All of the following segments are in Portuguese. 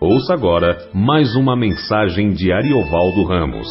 Ouça agora mais uma mensagem de Ariovaldo Ramos.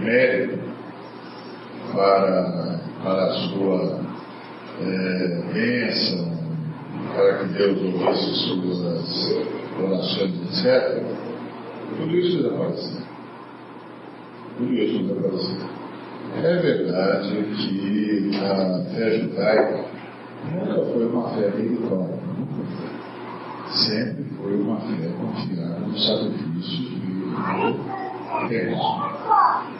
mérito para, para a sua é, bênção, para que Deus ouvisse suas orações, etc. Tudo isso desapareceu. Tudo isso desapareceu. É verdade que a fé judaica nunca foi uma fé militar, sempre foi uma fé confiada no sacrifício de Deus.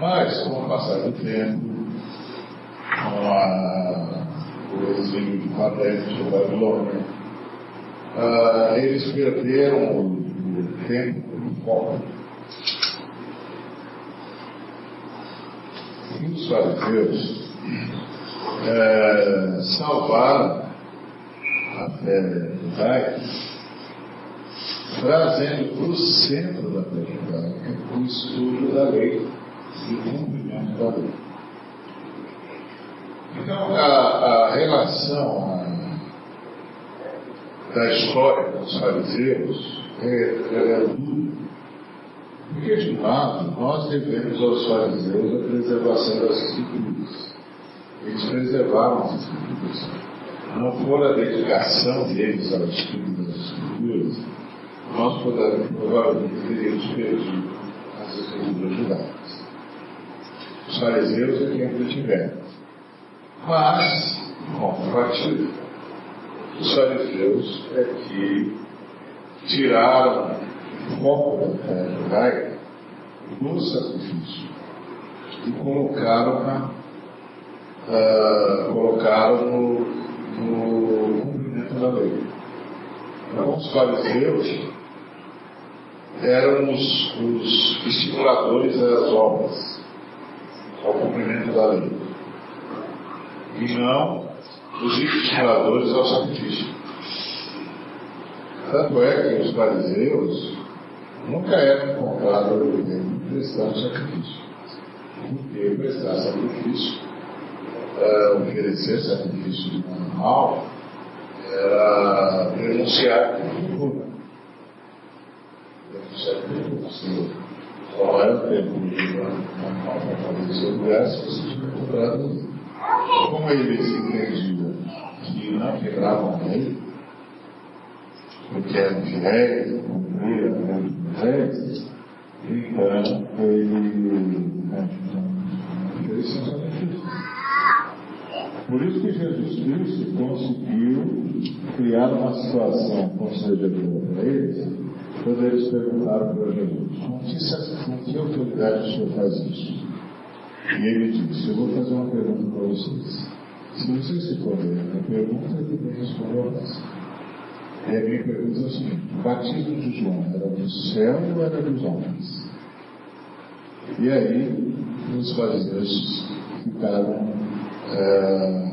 Mas, com o passar do tempo, a, o exílio de Babel de Babilônia, ah, eles perderam o, o tempo o foco. E os fariseus é, salvaram a fé judaica, trazendo para o centro da fé judaica o estudo da lei e o. Então, a, a relação da história dos fariseus é, é, é dura. Porque, de lado, nós devemos aos fariseus a preservação das escrituras. Eles preservavam as escrituras não for a dedicação deles ao estudo das Escrituras, nós provavelmente teríamos perdido as Escrituras judaicas. Os fariseus é quem retiveram. Mas, compartilha. Os fariseus é que tiraram o foco da fé judaica no sacrifício e colocaram na uh, colocaram no no cumprimento da lei. Então, os fariseus eram os, os estimuladores das obras, ao cumprimento da lei, e não os estimuladores ao sacrifício. Tanto é que os fariseus nunca eram encontrados prestando sacrifício. Porque prestar sacrifício, uh, oferecer sacrifício de um animal, era denunciar cultura. Denunciar cultura. Qual era o tempo de um animal para fazer seu lugar se tinha comprado Como eles entendiam que não quebravam a lei, porque eram fiéis, cumpriam a lei, então ele. Por isso que Jesus Cristo conseguiu criar uma situação constrangedora para eles, quando eles perguntaram para Jesus: com que, com que autoridade o senhor faz isso? E ele disse: Eu vou fazer uma pergunta para vocês. Se vocês responderem a pergunta, eu também respondo a vossa. E a minha pergunta é a seguinte: o batismo de João era do céu ou era dos homens? E aí, os fariseus ficaram é,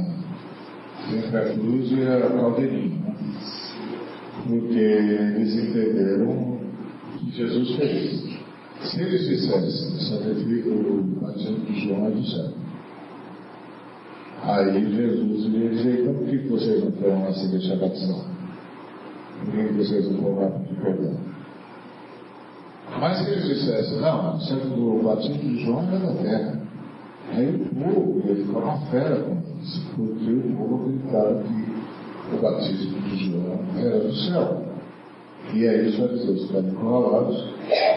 entre a cruz e a caldeirinha, né? porque eles entenderam que Jesus fez. Se eles dissessem, sacrifico o batismo de João é do céu. Aí Jesus iria dizer, então por que vocês não foram lá se deixar batizar? Por que vocês não foram lá pedir perdão? Mas se eles dissessem, não, o batismo de João é da terra. Aí o povo ia ficar uma fera com isso, porque o povo acreditava que o batismo de João era do céu. E aí os fariseus ficaram encurralados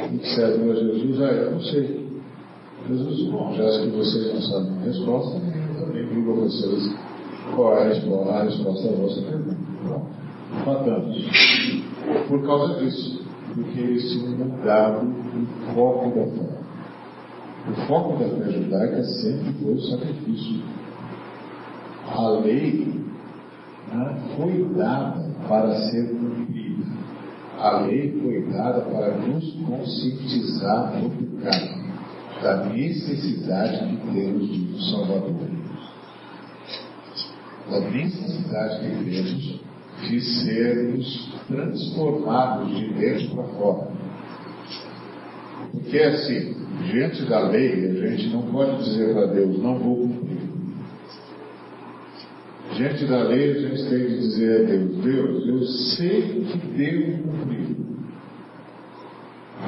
e disseram a Jesus, ah, eu não sei. Jesus, bom, já que vocês não sabem a resposta, eu também digo a vocês qual é a resposta, a à vossa pergunta. Pronto. Matamos. Por causa disso, porque eles tinham mudado o foco da fé. O foco da fé judaica sempre foi o sacrifício. A lei foi dada para ser cumprida. A lei foi dada para nos conscientizar do pecado, da necessidade que temos de um Salvador. Da necessidade que temos de sermos transformados de dentro para fora. Porque assim, diante da lei, a gente não pode dizer para Deus, não vou cumprir. Diante da lei, a gente tem que dizer a Deus, Deus, eu sei que devo cumprir,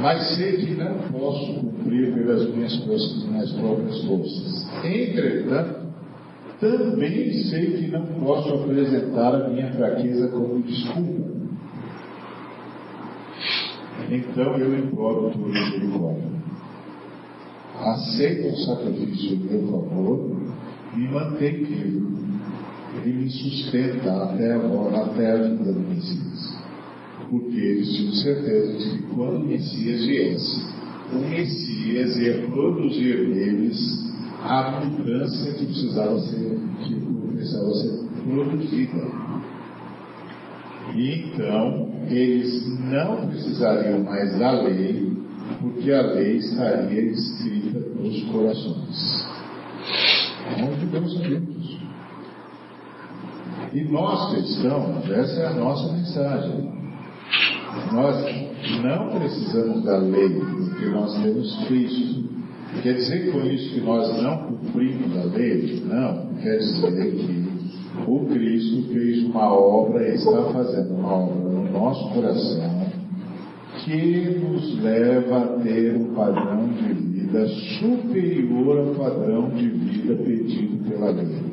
mas sei que não posso cumprir pelas minhas, minhas próprias forças. Entretanto, também sei que não posso apresentar a minha fraqueza como desculpa. Então eu imploro tua misericórdia. Aceita o sacrifício em meu favor, me mantém vivo e me sustenta até a, até a vida do Messias. Porque eles tinham certeza de que quando o Messias viesse, o Messias ia produzir neles a mudança que precisava ser, que precisava ser produzida. E então, eles não precisariam mais da lei, porque a lei estaria escrita nos corações. Devemos saber disso. E nós cristãos, essa é a nossa mensagem. Nós não precisamos da lei, porque nós temos Cristo. Quer dizer com isso que nós não cumprimos a lei? Não, quer dizer que o Cristo fez uma obra e está fazendo uma obra no nosso coração que nos leva a ter um padrão de vida superior ao padrão de vida pedido pela lei.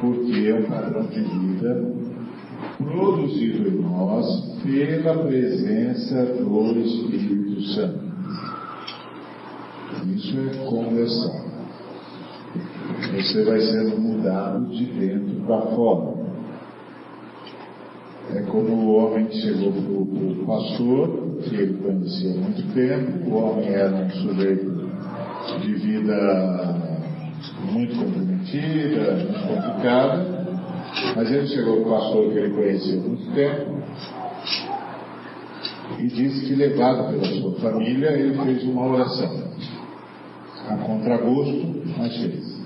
Porque é um padrão de vida produzido em nós pela presença do Espírito Santo. Isso é conversão. Você vai sendo mudado de dentro para fora. É como o homem que chegou para o pastor, que ele conhecia há muito tempo, o homem era um sujeito de vida muito comprometida, muito complicada, mas ele chegou para o pastor que ele conhecia há muito tempo e disse que, levado pela sua família, ele fez uma oração. A contragosto, mas fez.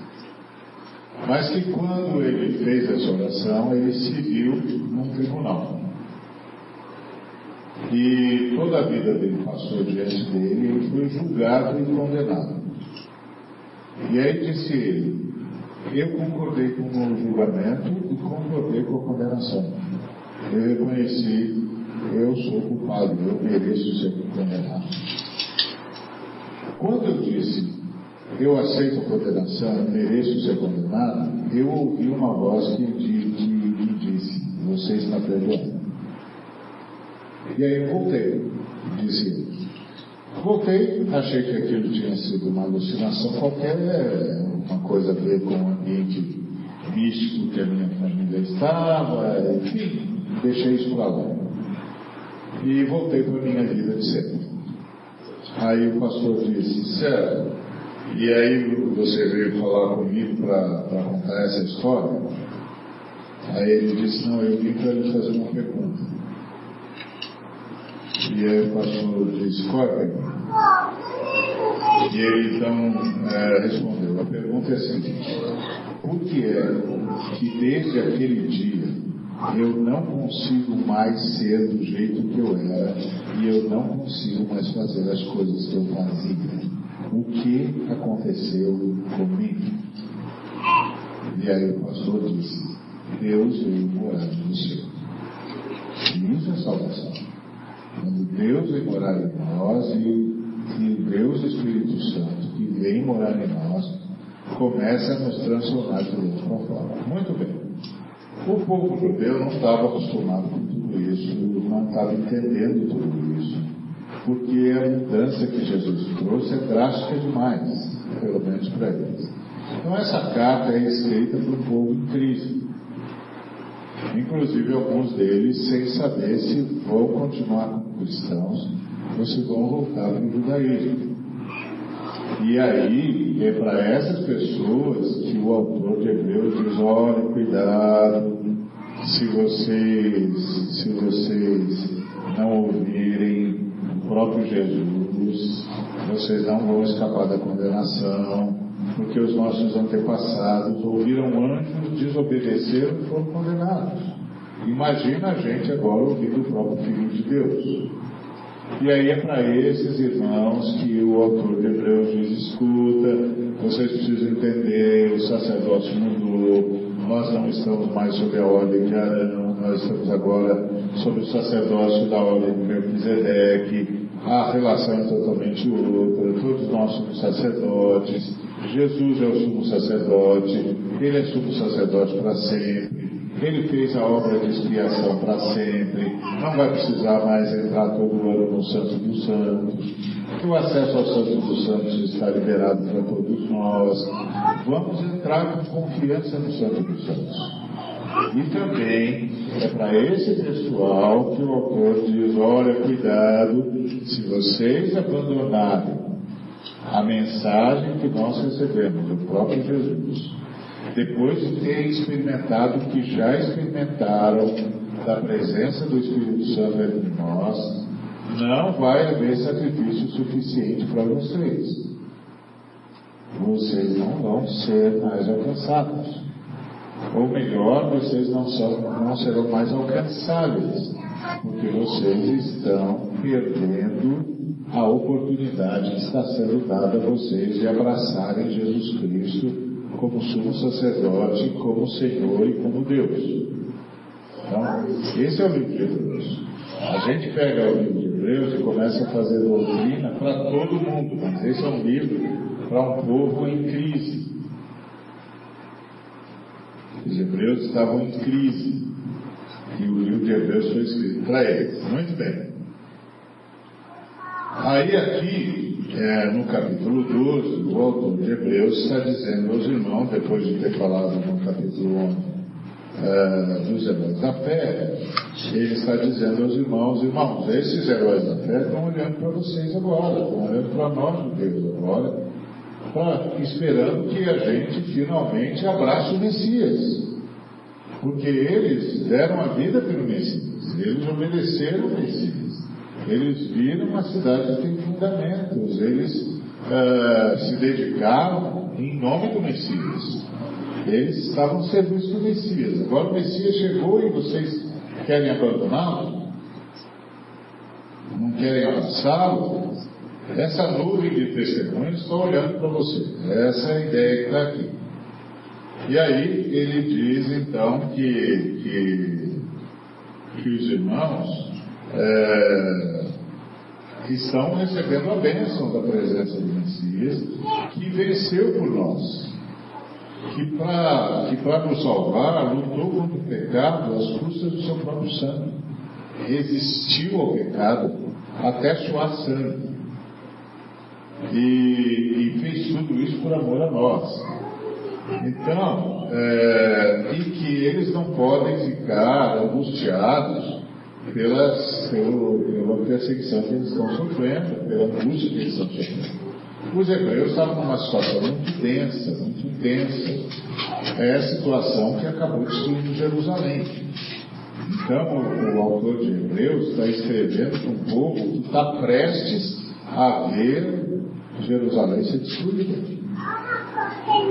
Mas que quando ele fez essa oração, ele se viu num tribunal. E toda a vida dele passou diante dele, ele foi julgado e condenado. E aí disse ele, eu concordei com o julgamento e concordei com a condenação. Eu reconheci, eu sou culpado, eu mereço ser condenado. Quando eu disse, eu aceito a condenação, eu mereço ser condenado, eu ouvi uma voz que, me disse, você está perdoado. E aí voltei, disse. Voltei, achei que aquilo tinha sido uma alucinação qualquer, uma coisa a ver com o ambiente místico que a minha família estava, enfim, deixei isso para lá. E voltei para a minha vida de sempre. Aí o pastor disse, certo, e aí você veio falar comigo para contar essa história? Aí ele disse, não, eu vim para lhe fazer uma pergunta. E aí o pastor disse, qual é a pergunta? E ele então é, respondeu, pergunta é a seguinte, por que é que desde aquele dia eu não consigo mais ser do jeito que eu era e eu não consigo mais fazer as coisas que eu fazia? O que aconteceu comigo? E aí o pastor disse, Deus veio morar no céu. E isso é salvação. Quando Deus vem morar em nós e, e Deus Espírito Santo que vem morar em nós começa a nos transformar de outra forma. Muito bem. O povo judeu não estava acostumado com tudo isso, não estava entendendo tudo isso, porque a mudança que Jesus trouxe é drástica demais, pelo menos para eles. Então essa carta é escrita para o povo em crise inclusive alguns deles sem saber se vão continuar como cristãos ou se vão voltar para o judaísmo. E aí é para essas pessoas que o autor de Hebreus diz, olha, cuidado, se vocês, se vocês não ouvirem o próprio Jesus, vocês não vão escapar da condenação, porque os nossos antepassados ouviram anjos, desobedeceram e foram condenados. Imagina a gente agora ouvindo o próprio Filho de Deus. E aí é para esses irmãos que o autor de Hebreus diz: escuta, vocês precisam entender, o sacerdócio mudou, nós não estamos mais sob a ordem de Arão, nós estamos agora sob o sacerdócio da ordem de Melquisedeque, a relação é totalmente outra, todos nós somos sacerdotes, Jesus é o sumo sacerdote, ele é sumo sacerdote para sempre, ele fez a obra de expiação para sempre, não vai precisar mais entrar todo ano no Santo dos Santos, o acesso ao Santo dos Santos está liberado para todos nós. Vamos entrar com confiança no Santo dos Santos. E também é para esse pessoal que o autor diz: olha, cuidado, se vocês abandonarem a mensagem que nós recebemos do próprio Jesus, depois de terem experimentado o que já experimentaram da presença do Espírito Santo entre nós, não vai haver sacrifício suficiente para vocês. Vocês não vão ser mais alcançados. Ou melhor, vocês não, são, não serão mais alcançáveis, porque vocês estão perdendo a oportunidade que está sendo dada a vocês de abraçarem Jesus Cristo como sumo sacerdote, como Senhor e como Deus. Então, esse é o livro de Hebreus. A gente pega o livro de Hebreus e começa a fazer doutrina para todo mundo, mas esse é um livro para um povo em crise. Os hebreus estavam em crise. E o livro de Hebreus foi escrito para eles. Muito bem. Aí aqui, é, no capítulo 12, o autor de Hebreus está dizendo aos irmãos, depois de ter falado no capítulo 11 é, dos heróis da fé, ele está dizendo aos irmãos, irmãos, esses heróis da fé estão olhando para vocês agora, estão olhando para nós, Deus, agora, pra, esperando que a gente finalmente abrace o Messias. Porque eles deram a vida pelo Messias, eles obedeceram o Messias. Eles viram uma cidade que tem fundamentos, eles uh, se dedicaram em nome do Messias. Eles estavam no serviço do Messias. Agora o Messias chegou e vocês querem abandoná-lo? Não querem abraçá-lo? Essa nuvem de testemunhos está olhando para vocês. Essa é a ideia que está aqui. E aí ele diz então que, que, que os irmãos é, estão recebendo a bênção da presença do Messias, que venceu por nós que para que nos salvar lutou contra o pecado às custas do seu próprio sangue. Resistiu ao pecado até suar sangue. E, e, fez tudo isso por amor a nós. Então, é, e que eles não podem ficar angustiados pelas, pelo, pela perseguição que eles estão sofrendo, pela angústia que eles estão sofrendo. Os hebreus estavam numa situação muito densa, muito tensa. É a situação que acabou destruindo Jerusalém. Então, o, o autor de Hebreus está escrevendo para um povo que está prestes a ver Jerusalém ser destruída.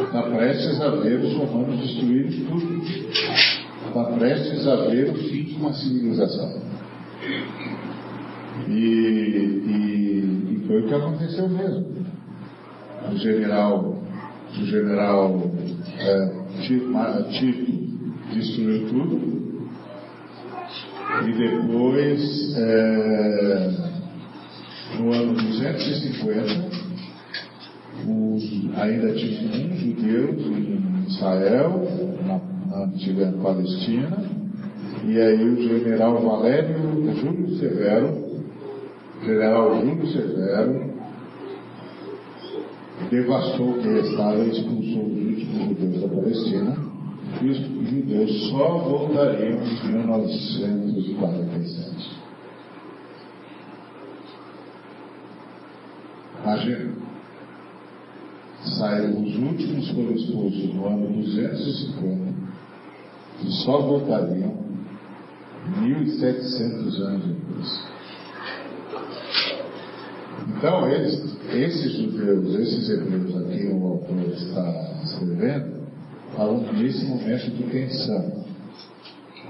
Está prestes a ver os romanos destruírem tudo. Está prestes a ver o fim de uma civilização. E, e, e foi o que aconteceu mesmo o general, o general é, Tito destruiu tudo. E depois, é, no ano 250, ainda tinha um judeu em Israel, na, na antiga Palestina, e aí o general Valério Júlio Severo, general Júlio Severo, devastou o que restava e expulsou os últimos judeus da Palestina, e os judeus só voltariam em 1947. Imagina, saíram os últimos foram expulsos no ano 250 e só voltariam 1.700 anos depois. Então, eles, esses judeus, esses hebreus a quem o autor está escrevendo, falam nesse momento de tensão,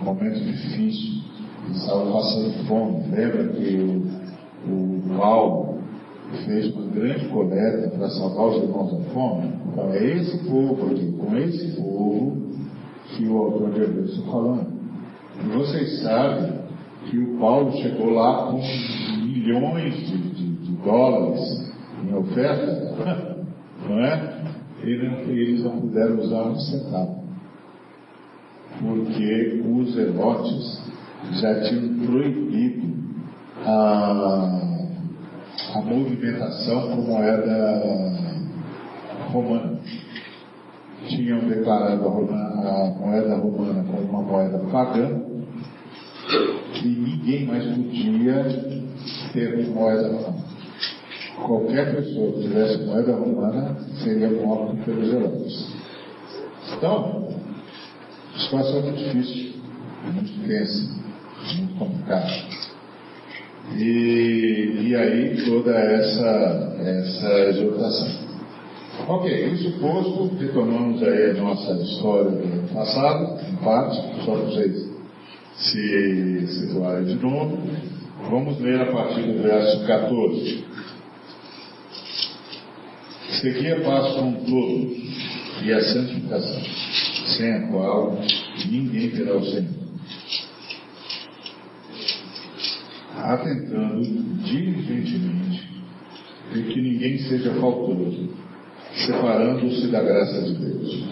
um momento difícil, eles estavam passando fome. Lembra que o, o Paulo fez uma grande coleta para salvar os irmãos da fome? Então, é esse povo aqui, com esse povo, que o autor de Hebreus está falando. E vocês sabem que o Paulo chegou lá com milhões de, de dólares em oferta, não é? eles não puderam usar um centavo. Porque os zelotes já tinham proibido a, a movimentação com moeda romana. Tinham declarado a, romana, a moeda romana como uma moeda pagã e ninguém mais podia ter moeda romana qualquer pessoa que tivesse moeda romana seria morto pelos zelotes. Então, a situação é muito difícil, muito tensa, muito complicada. E, e aí toda essa, essa exortação. Ok, isso posto, retomamos aí a nossa história do passado, em parte, só para vocês se situarem de novo. Vamos ler a partir do verso 14. Seguir a paz com todos e a santificação, sem a qual ninguém verá o Senhor. Atentando diligentemente de que ninguém seja faltoso, separando-se da graça de Deus.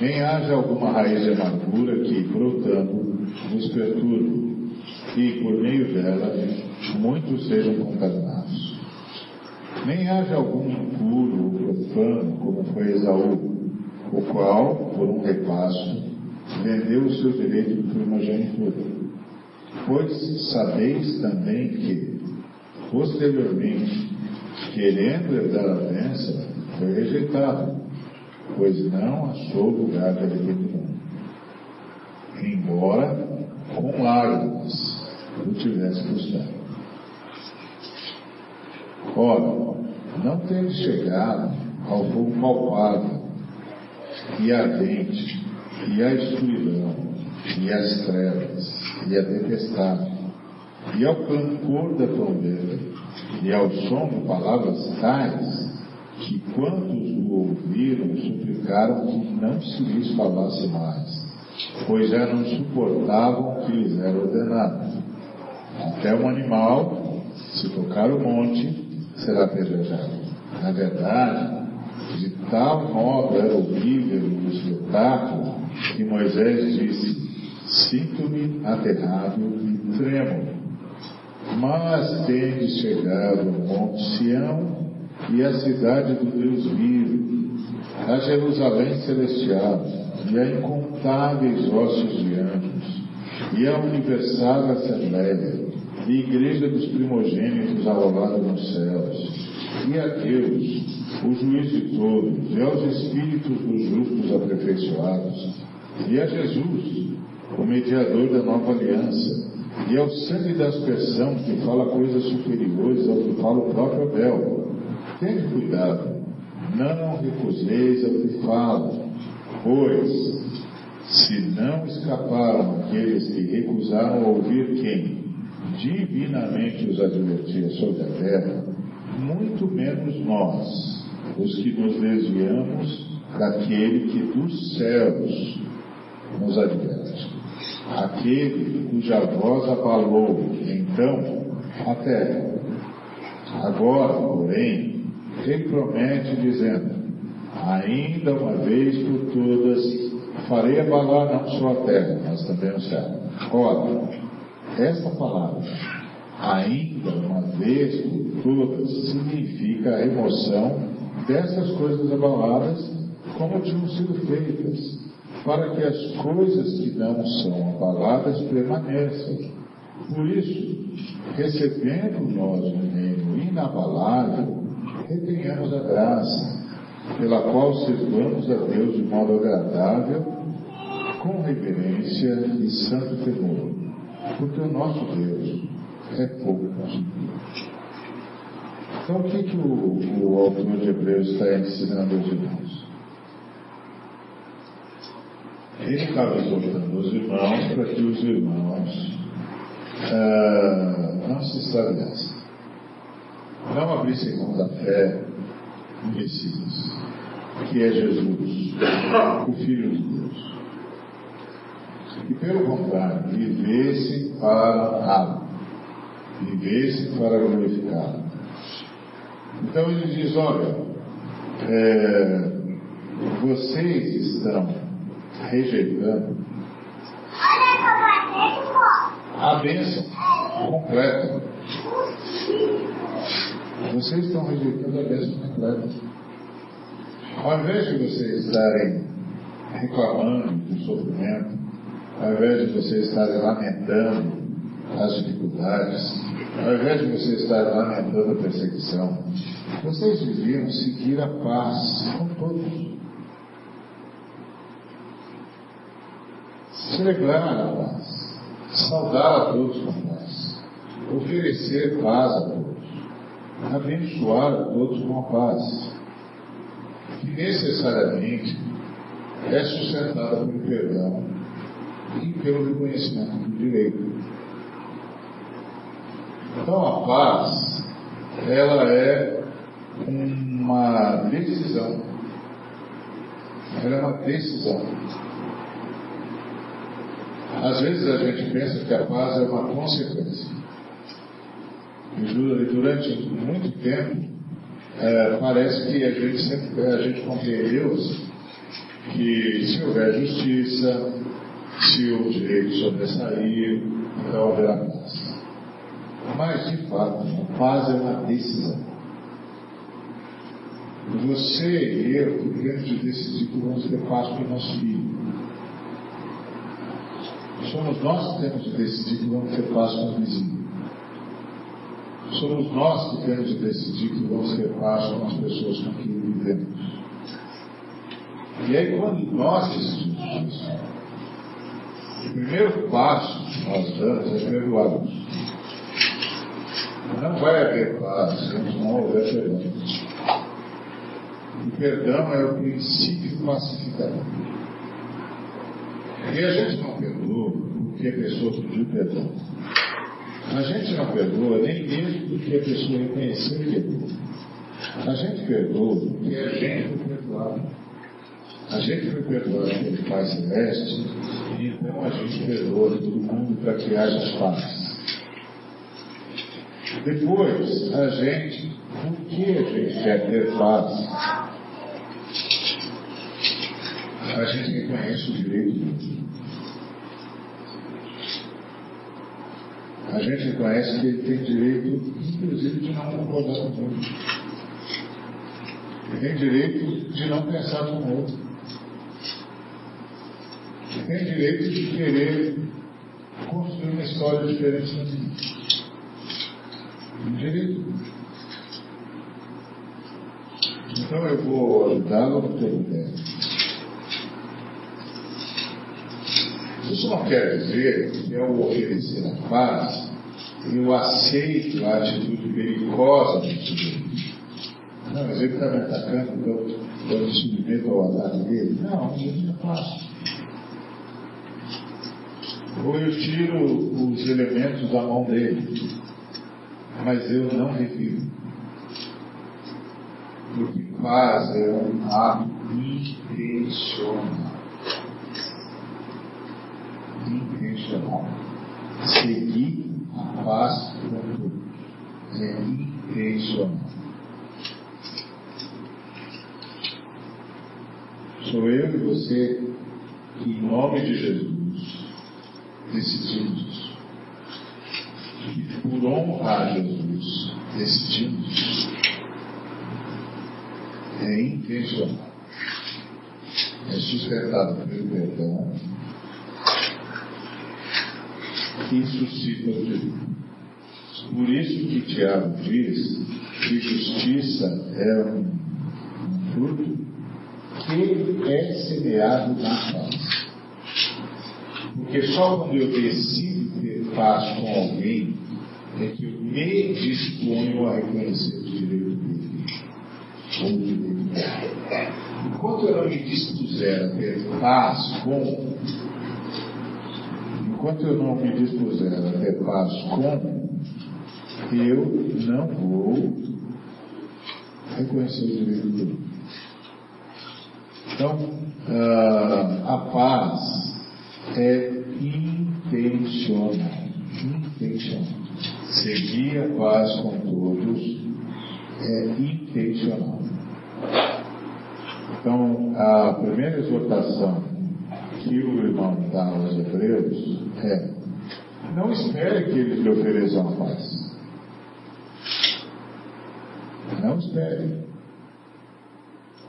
Nem haja alguma raiz de amargura que, brotando, nos perturbe, e por meio dela muitos sejam contaminados nem haja algum impuro ou profano, como foi Esaú, o qual, por um repasso, vendeu o seu direito de primogenitura. Pois sabeis também que, posteriormente, querendo herdar a bênção, foi rejeitado, pois não achou lugar de alegria embora com lágrimas o tivesse buscado. Ora, não tendo chegado ao fogo palpável e ardente, e à escuridão, e às trevas, e à tempestade, e ao cancor da trombeta, e ao som de palavras tais, que quantos o ouviram suplicaram que não se lhes falasse mais, pois já não suportavam o que lhes era ordenado. Até um animal, se tocar o monte, será apedrejado. Na verdade, de tal modo era horrível o espetáculo que Moisés disse: Sinto-me aterrado e tremo. Mas tende chegado ao Monte Sião e à cidade do Deus vivo, a Jerusalém celestial e a incontáveis ossos de anjos, e a universal assembleia, e igreja dos primogênitos arrolada nos céus, e a Deus, o juiz de todos, e aos espíritos dos justos aperfeiçoados, e a Jesus, o mediador da nova aliança, e ao sangue da aspersão que fala coisas superiores ao que fala o próprio Abel. Tende cuidado, não recuseis ao que falo, pois se não escaparam aqueles que recusaram ouvir quem divinamente os advertia sobre a terra, muito menos nós, os que nos desviamos daquele que dos céus nos adverte. Aquele cuja voz abalou, então, a terra. Agora, porém, ele promete dizendo, ainda uma vez por todas, farei abalar não só a terra, mas também o céu. Ora, essa palavra, ainda uma vez por todas, significa a remoção dessas coisas abaladas como tinham sido feitas, para que as coisas que não são abaladas permaneçam. Por isso, recebendo nós um reino inabalável, retenhamos a graça, pela qual servamos a Deus de modo agradável, com reverência e santo temor, porque o nosso Deus é pouco. Então, o que, que o, o autor de Hebreus está ensinando aos irmãos? Ele estava exortando os irmãos para que os irmãos ah, não se estabilizassem, não abrissem mão da fé no Messias, que é Jesus, o Filho de Deus. E pelo contrário, vivessem para amá vivessem para glorificá-lo. Então ele diz, olha, é, vocês estão rejeitando a bênção completa. Vocês estão rejeitando a bênção completa. Ao invés de vocês estarem reclamando do sofrimento, ao invés de vocês estarem lamentando as dificuldades, ao invés de vocês estarem lamentando a perseguição, vocês deviam seguir a paz com todos. Celebrar a paz, saudar a todos com paz, oferecer paz a todos, abençoar a todos com a paz, que necessariamente é sustentada pelo perdão e pelo reconhecimento do direito. Então a paz, ela é uma decisão. Ela é uma decisão. Às vezes a gente pensa que a paz é uma consequência. E durante muito tempo, é, parece que a gente sempre a gente compreendeu que se houver justiça, se o direito sobressair, então haverá paz. Mas, de fato, a paz é uma decisão. Você e eu temos de decidir que vamos ter paz para o nosso filho. Somos nós que temos de decidir que vamos ter paz com o vizinho. Somos nós que temos de decidir que vamos ter paz com as pessoas com quem vivemos. E aí, quando nós decidimos isso, o primeiro passo que nós damos é perdoarmos. Não vai haver paz se não houver perdão. O perdão é o princípio pacificador. E a gente não perdoa porque a pessoa pediu perdão. A gente não perdoa nem mesmo porque a pessoa reconheceu que errou. A gente perdoa porque a gente foi perdoado. A gente foi perdoado pelo Pai Celeste, e então a gente perdoa todo mundo para que haja paz. Depois, a gente, por que a gente quer ter paz? A gente reconhece o direito do A gente reconhece que ele tem direito, inclusive, de não concordar com o outro. Ele tem direito de não pensar como o outro. Ele tem direito de querer construir uma história diferente da minha direito. Então eu vou no que puder. Isso não quer dizer que ao oferecer a paz, eu aceito a atitude perigosa do sujeito. Não, mas ele está me atacando, eu me submeto ao ataque dele. Não, isso não faço. Ou eu tiro os elementos da mão dele mas eu não revivo. Porque paz é um ato intencional. Intencional. Seguir a paz todos. É intencional. Sou eu e você que, em nome de Jesus, decidimos por honra a Jesus, decidimos. É intencional. É sustentado pelo perdão que suscita o direito. Por isso que Tiago diz que justiça é um, fruto que é semeado na paz. Porque só quando eu decido ter paz com alguém, é que eu me disponho a reconhecer o direito dele, ou o direito dele. Enquanto eu não me dispuser a ter paz com, enquanto eu não me dispuser a ter paz com, eu não vou reconhecer o direito dele. Então, uh, a paz é intencional. Intencional seguir a paz com todos é intencional. Então, a primeira exortação que o irmão dá aos hebreus é: não espere que eles lhe ofereçam a paz. Não espere.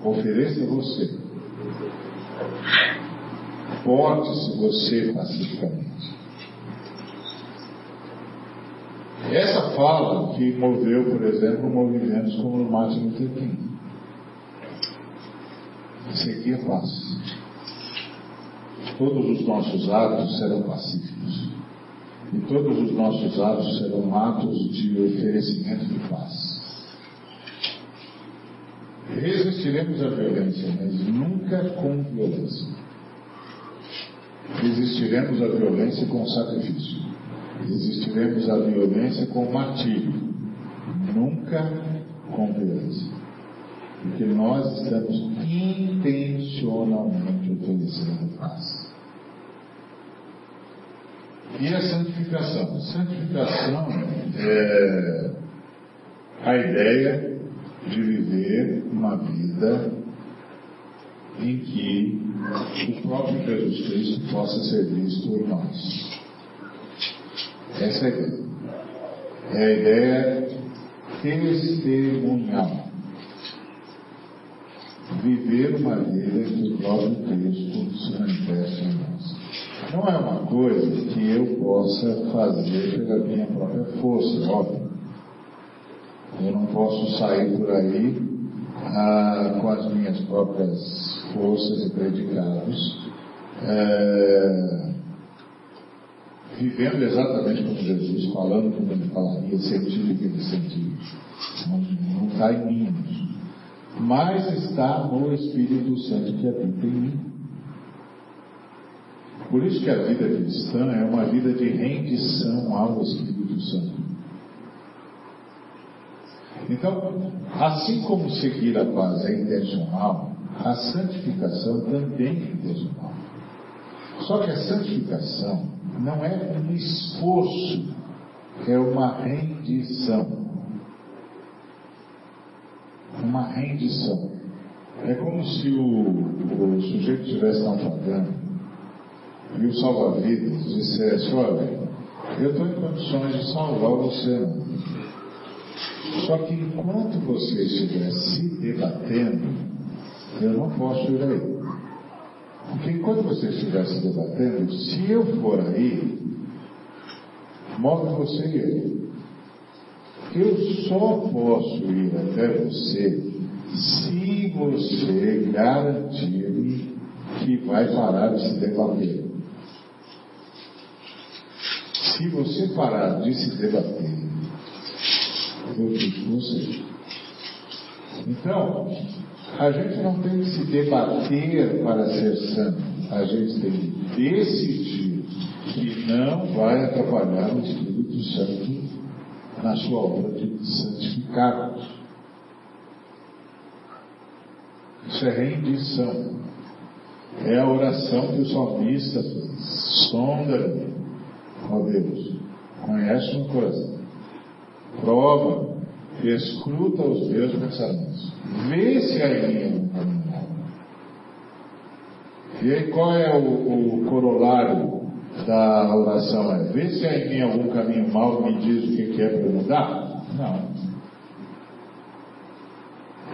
Ofereça você. Porte-se você pacificamente. Essa fala que moveu, por exemplo, movimentos como o Martin Luther King. Seguia paz. Todos os nossos atos serão pacíficos. E todos os nossos atos serão atos de oferecimento de paz. Resistiremos à violência, mas nunca com violência. Resistiremos à violência com sacrifício resistiremos à violência com martírio, nunca com violência. Porque nós estamos intencionalmente oferecendo paz. E a santificação? Santificação é a ideia de viver uma vida em que o próprio Jesus Cristo possa ser visto em nós. Essa é a ideia. É a ideia testemunhal. Viver uma vida que o próprio Cristo se manifesta em nós. Não é uma coisa que eu possa fazer pela minha própria força, óbvio. Eu não posso sair por aí ah, com as minhas próprias forças e predicados. É, vivendo exatamente como Jesus, falando como ele falaria, vida científica de sentido. Não está em mim. Mas está no Espírito Santo que habita em mim. Por isso que a vida cristã é uma vida de rendição ao Espírito Santo. Então, assim como seguir a paz é intencional, a santificação também é intencional. Só que a santificação não é um esforço, é uma rendição. Uma rendição. É como se o, o sujeito estivesse naufragando e o salva-vidas dissesse, olha, eu estou em condições de salvar você. Só que enquanto você estiver se debatendo, eu não posso ir aí. Porque enquanto você estiver se debatendo, se eu for aí, morre você e eu. Eu só posso ir até você se você garantir que vai parar de se debater. Se você parar de se debater, eu com você. Então, a gente não tem que se debater para ser santo. A gente tem que decidir que não vai atrapalhar o Espírito Santo na sua obra de santificar-nos. Isso é rendição. É a oração que o salmista sonda, ó Deus, conhece uma coisa, prova, escruta os meus pensamentos, vê se há em mim. E aí qual é o, o corolário da oração? É vê se há em mim algum caminho mau, me diz o que é para mudar? Não.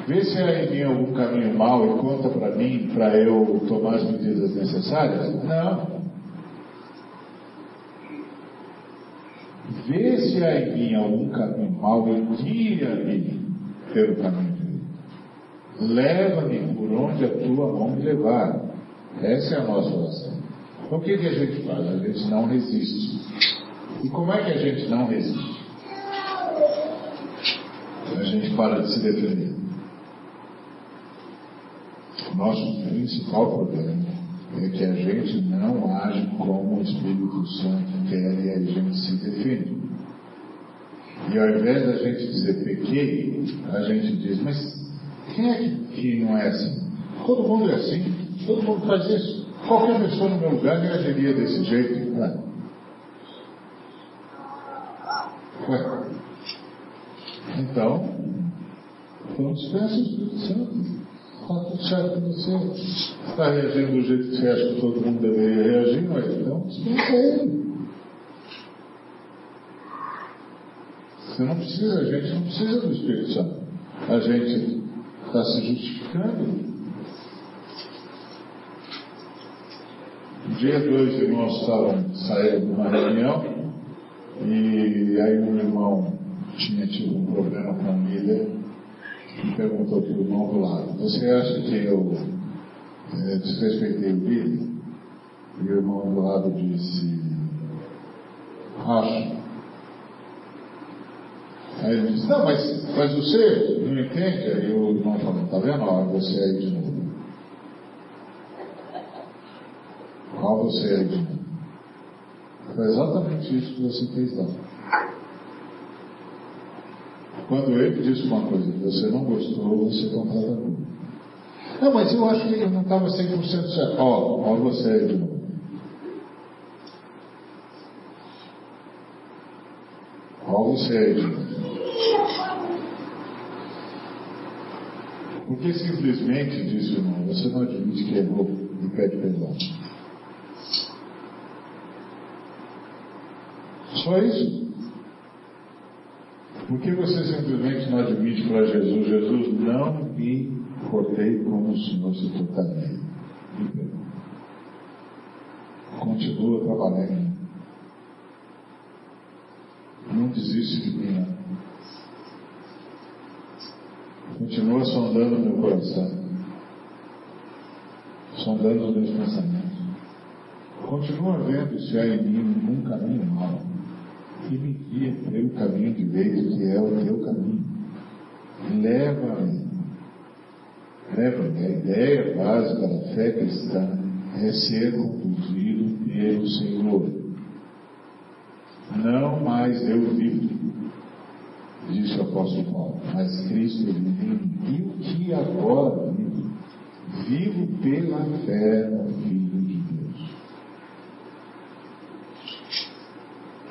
Vê se há em mim algum caminho mau e conta para mim para eu tomar as medidas necessárias? Não. Vê se há em mim algum caminho mau e guia-me pelo caminho direito. Leva-me por onde a tua mão me levar. Essa é a nossa oração. Então o que, que a gente faz? A gente não resiste. E como é que a gente não resiste? A gente para de se defender. Nosso principal problema é que a gente não age como o Espírito Santo quer e a gente se defende. E ao invés da gente dizer pequei, a gente diz, mas quem é que não é assim? Todo mundo é assim, todo mundo faz isso. Qualquer pessoa no meu lugar me agiria desse jeito. Ué. Ué. Então, então dispensa o tudo certo com você. Está reagindo do jeito que você acha que todo mundo deveria reagir, mas então dispensa ele. Você não precisa, a gente não precisa do Espírito Santo. A gente está se justificando. Um dia dois irmãos estavam saindo de uma reunião e aí um irmão tinha tido um problema com um líder e perguntou para o irmão do lado, você acha que eu é, desrespeitei o líder? E o irmão do lado disse, acho. Aí ele disse, não, mas, mas você não entende? Aí o irmão falou, tá vendo? Olha você aí de novo. Olha você de novo. Foi exatamente isso que você fez lá. Quando ele disse uma coisa que você não gostou, você tudo. Não, mas eu acho que ele não estava 100% certo. Ó, de novo. Olha você aí de novo. Porque simplesmente disse, irmão, você não admite que errou e pede perdão. Só isso. Por que você simplesmente não admite para Jesus, Jesus, não me cortei como o Senhor se portaria? Continua trabalhando. Não desiste de mim, não. Continua sondando meu coração. Sondando os meus pensamentos. Continua vendo se há em mim um caminho mau e me guia pelo caminho direito, que é o teu caminho. Leva-me. Leva-me. A ideia básica da fé cristã é ser conduzido pelo Senhor. Não mais eu vivo, disse o apóstolo Paulo, mas Cristo vive. E o que agora vivo? Vivo pela fé no Filho de Deus.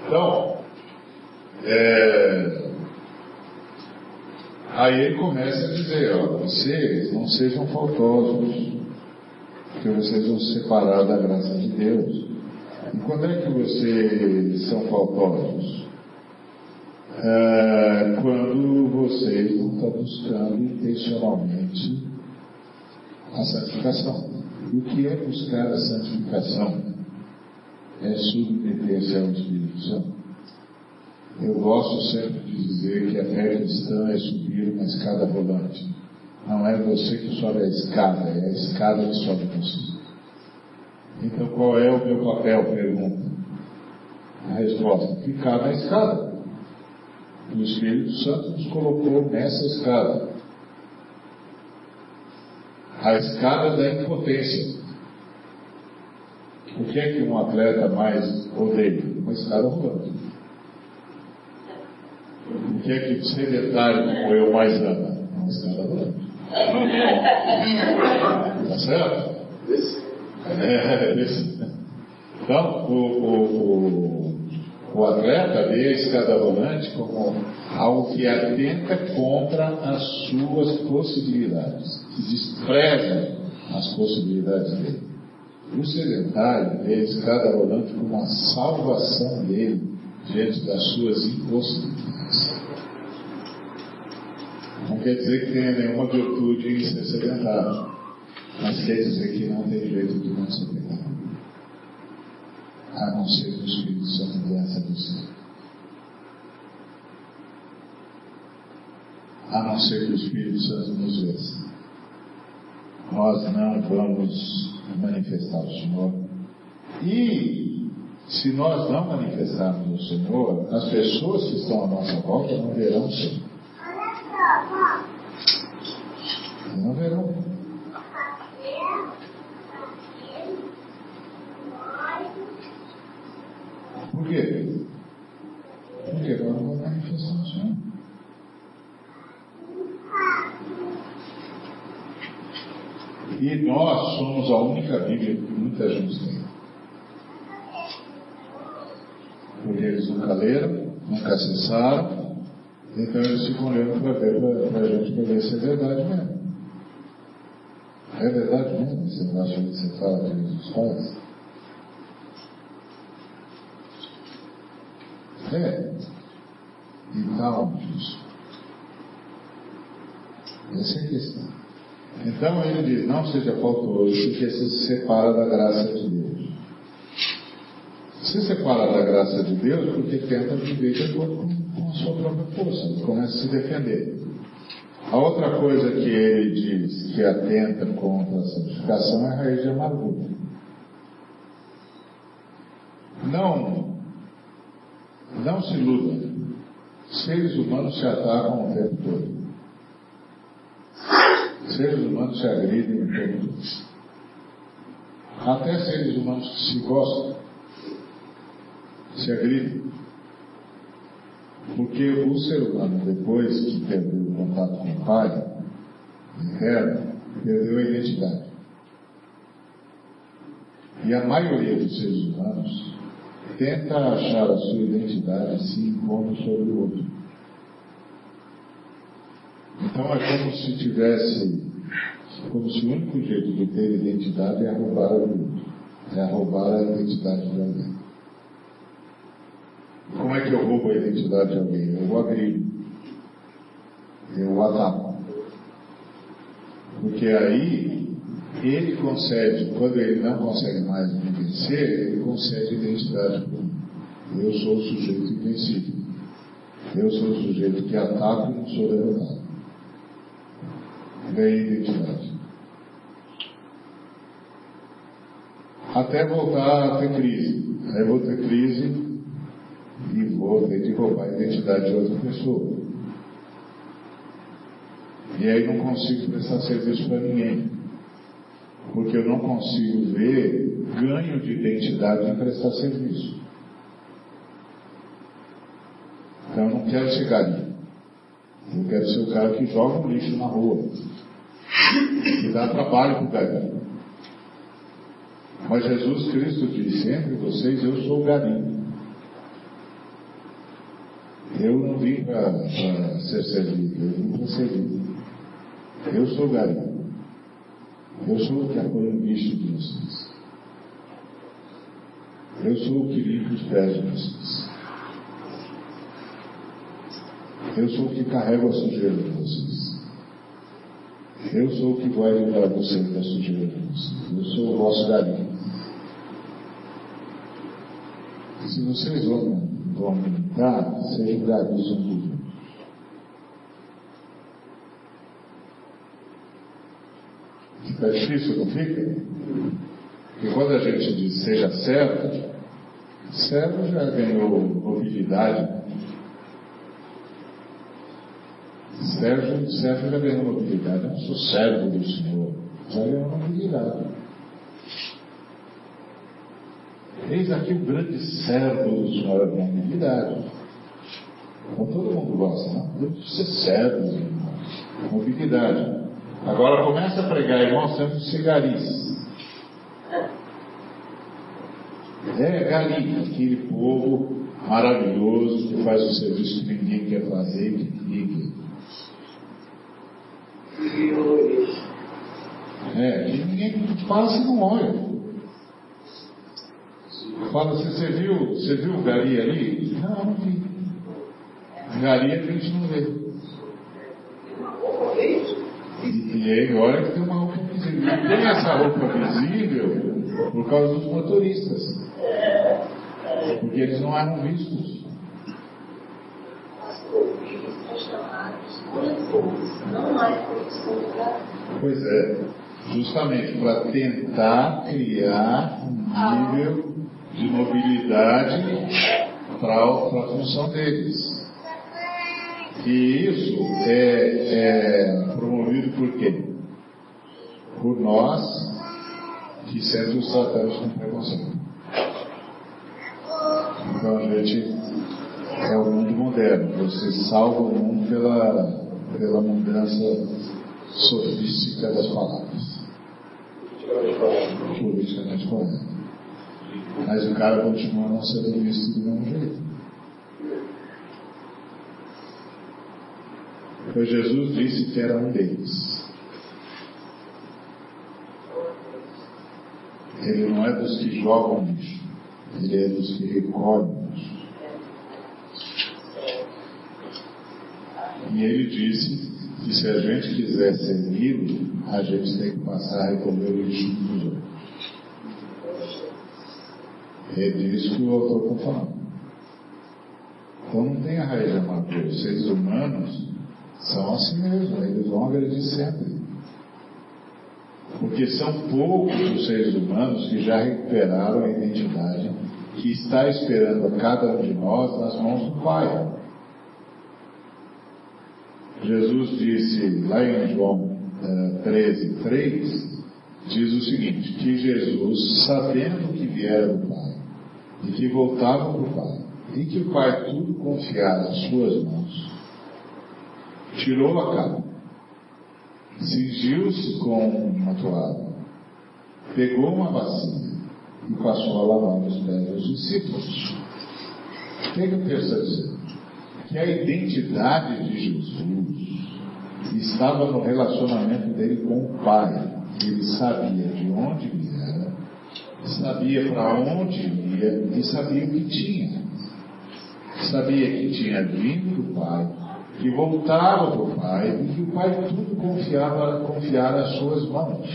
Então, é, aí ele começa a dizer, ó, vocês não sejam faltosos, que vocês vão se separar da graça de Deus. E quando é que vocês são faltosos? É, quando vocês não estão buscando intencionalmente a santificação. E o que é buscar a santificação? É submeter-se ao Espírito Santo. Eu gosto sempre de dizer que a fé cristã é subir uma escada rolante. Não é você que sobe a escada, é a escada que sobe você. Então qual é o meu papel? Pergunta. A resposta: ficar na escada. O Espírito Santo nos colocou nessa escada. A escada da impotência. O que é que um atleta mais odeia? Uma escada rolante. O que é que sedentário como eu mais ama? Rolante. Tá certo? É, desse. Então, o, o, o, o atleta vê a escada rolante como algo que atenta contra as suas possibilidades, que despreza as possibilidades dele. O sedentário vê a escada rolante como uma salvação dele diante das suas impossibilidades. Não quer dizer que tenha nenhuma virtude em ser sedentário, mas quer dizer que não tem jeito de não ser pecado. A não ser que o Espírito Santo desça a você. A não ser que o Espírito Santo nos veça. Nós não vamos manifestar o Senhor. E se nós não manifestarmos o Senhor, as pessoas que estão à nossa volta não verão o Senhor. Não verão. Por quê? Porque nós não manifestar o Senhor. E nós somos a única Bíblia que muita gente tem. Eles nunca leram, nunca acessaram, então eles ficam lendo para ver para a gente ver se é verdade mesmo. É verdade mesmo esse negócio que você fala que Jesus faz? É. E tal, isso. Essa é a questão. Então ele diz, não seja faltoso, porque se separa da graça de Deus. Se separa da graça de Deus porque tenta viver de acordo com, a sua própria força, começa a se defender. A outra coisa que ele diz que atenta contra a santificação é a raiz de amargura. Não, não se iluda. Seres humanos se atacam o tempo todo. Seres humanos se agridem o tempo todo. Até seres humanos que se gostam se agridem. Porque o ser humano, depois que perdeu o contato com o Pai, perdeu a identidade. E a maioria dos seres humanos tenta achar a sua identidade se impondo sobre o outro. Então é como se tivesse, como se o único jeito de ter identidade é roubar a outro, é roubar a identidade de alguém. Como é que eu roubo a identidade de alguém? Eu o agrido. Eu ataco. Porque aí ele concede, quando ele não consegue mais me vencer, ele concede identidade para mim. Eu sou o sujeito invencível. Eu sou o sujeito que ataca e não sou derrotado. Ganhei identidade. Até voltar a ter crise. Aí vou ter crise e ter que roubar a identidade de outra pessoa. E aí não consigo prestar serviço para ninguém. Porque eu não consigo ver ganho de identidade em prestar serviço. Então eu não quero ser galinha. Eu quero ser o cara que joga um lixo na rua. E dá trabalho para o galinho. Mas Jesus Cristo disse entre vocês, eu sou o galinho. Eu não vim para ser servido, eu vim para servir. Eu sou o galinho. Eu sou o que acolhe o bicho de vocês. Eu sou o que limpa os pés de vocês. Eu sou o que carrega a sujeira de vocês. Eu sou o que vai livrar vocês da sujeira de vocês. Eu sou o vosso galinho. Se vocês vão, vão meditar, sejam galinhos um Fica difícil, não fica? Porque quando a gente diz seja servo, servo já ganhou mobilidade. Servo, servo já ganhou mobilidade. Eu sou servo do Senhor, já ganhou mobilidade. Eis aqui o grande servo do Senhor, a mobilidade. Então todo mundo gosta, não? Eu preciso ser servo, mobilidade. Agora começa a pregar, irmão, sempre cigaris. É, ali, aquele povo maravilhoso que faz o serviço que ninguém quer fazer, que ninguém É, que ninguém passa e não olha. Fala, você, você viu, você viu o Gari ali? Não, não vi. Gari a gente não vê. E aí, olha que tem uma roupa visível. E tem essa roupa visível por causa dos motoristas. Porque eles não eram vistos. Pois é, justamente para tentar criar um nível de mobilidade para a função deles. E isso é, é promovido por quê? Por nós que sempre os tratamos com preconceito. Então a gente é o mundo moderno. Você salva o mundo pela, pela mudança sofística das palavras. Politicamente correto. Mas o cara continua não sendo visto do mesmo jeito. Então Jesus disse que era um deles. Ele não é dos que jogam lixo, ele é dos que recolhem lixo. E ele disse que se a gente quiser servi-lo, a gente tem que passar a recolher o lixo dos outros. É disso que o autor está falando. Então não tem a raiz de amargura. Os seres humanos são assim mesmo, eles vão agredir sempre. Porque são poucos os seres humanos que já recuperaram a identidade que está esperando a cada um de nós nas mãos do Pai. Jesus disse lá em João uh, 13, 3, diz o seguinte, que Jesus, sabendo que viera do Pai, e que voltava para o Pai, e que o Pai tudo confiara às suas mãos, tirou a capa, cingiu-se com uma toalha, pegou uma bacia e passou a lavar os pés dos discípulos. O que, é eu dizer? Que a identidade de Jesus estava no relacionamento dele com o Pai. Ele sabia de onde viera, sabia para onde ia e sabia o que tinha. Sabia que tinha vindo do Pai, que voltava para o Pai e que o Pai tudo confiava, confiar nas suas mãos.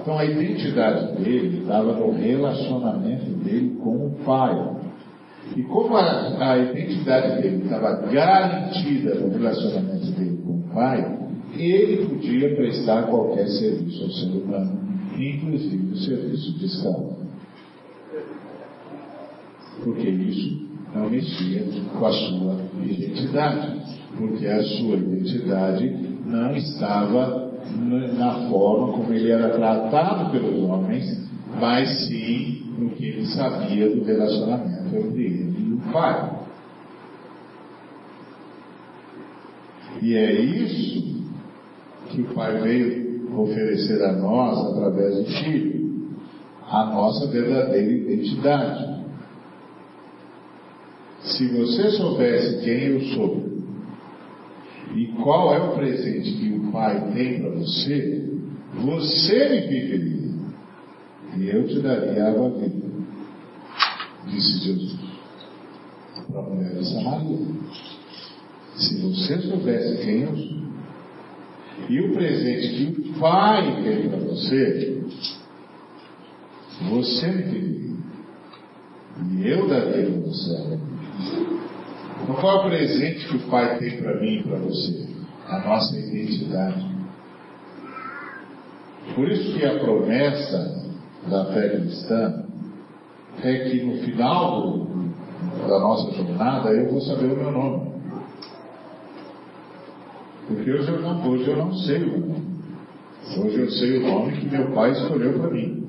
Então a identidade dele estava no relacionamento dele com o Pai. E como a, a identidade dele estava garantida no relacionamento dele com o Pai, ele podia prestar qualquer serviço ao ser humano, inclusive o serviço de escravo. Porque isso não mexia com a sua identidade, porque a sua identidade não estava na forma como ele era tratado pelos homens, mas sim no que ele sabia do relacionamento entre ele e o Pai. E é isso que o Pai veio oferecer a nós através do Filho, a nossa verdadeira identidade. Se você soubesse quem eu sou e qual é o presente que o Pai tem para você, você me pediria e eu te daria água viva, disse Jesus para a mulher de Samaria. Se você soubesse quem eu sou e o presente que o Pai tem para você, você me pediria e eu você água viva. Então, qual é o presente que o Pai tem para mim e para você? A nossa identidade. Por isso que a promessa da fé cristã é que no final do, da nossa jornada eu vou saber o meu nome. Porque hoje eu não, hoje eu não sei o. Hoje eu sei o nome que meu pai escolheu para mim.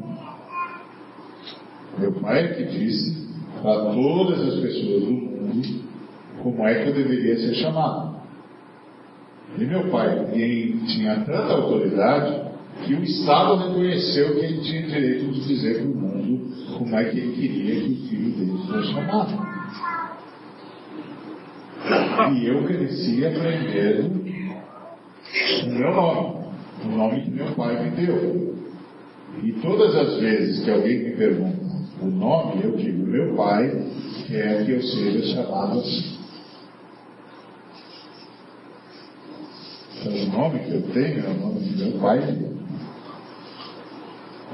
Meu pai é que disse para todas as pessoas do mundo como é que eu deveria ser chamado. E meu pai ele tinha tanta autoridade que o Estado reconheceu que ele tinha direito de dizer para o mundo como é que ele queria que o filho dele fosse chamado. E eu cresci aprendendo o meu nome, o nome que meu pai me deu. E todas as vezes que alguém me pergunta o nome, eu digo, meu pai quer que eu seja chamado assim. Então, o nome que eu tenho é o nome que meu pai.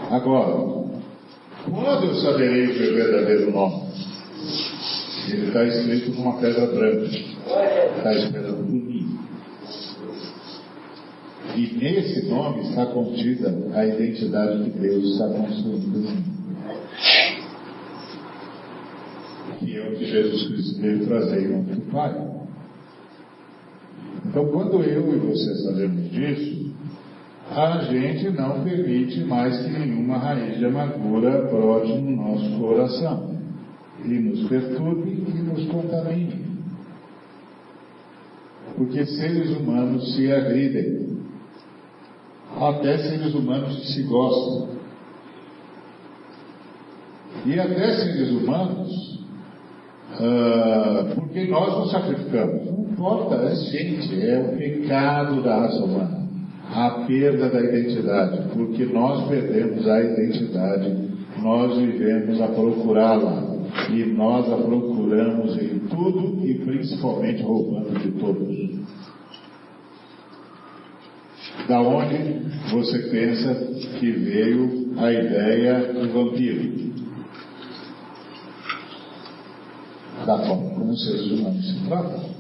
Agora, quando eu saberei o meu verdadeiro nome? Ele está escrito numa pedra branca. Está por mim. E nesse nome está contida a identidade que Deus está construindo. Que é o que Jesus Cristo veio trazer em do Pai. Então, quando eu e você sabemos disso, a gente não permite mais que nenhuma raiz de amargura brote no nosso coração e nos perturbe e nos contamine. Porque seres humanos se agridem, até seres humanos que se gostam. E até seres humanos, uh, porque nós nos sacrificamos. Não importa, é gente, é o pecado da raça humana a perda da identidade, porque nós perdemos a identidade, nós vivemos a procurá-la e nós a procuramos em tudo e principalmente roubando de todos. Da onde você pensa que veio a ideia do vampiro? Da forma como seres humanos se tratam.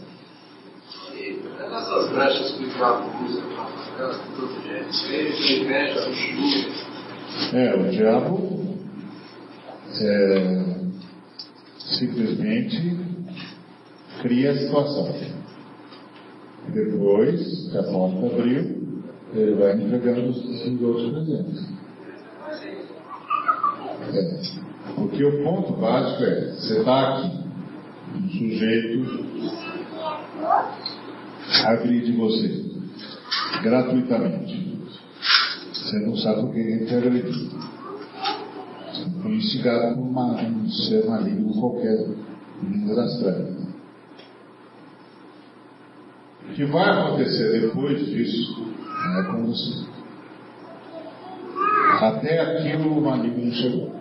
Essas brechas que o diabo usa é, o diabo é, simplesmente cria a situação. Depois a porta abriu, ele vai entregando os, os outros presentes. É. Porque o ponto básico é, você está aqui, um sujeito agride você gratuitamente. Você não sabe o que ele te agrediu. Foi instigado por um ser maligno qualquer, língua das trevas. Que vai acontecer depois disso não é com você. Até aquilo o maligno chegou.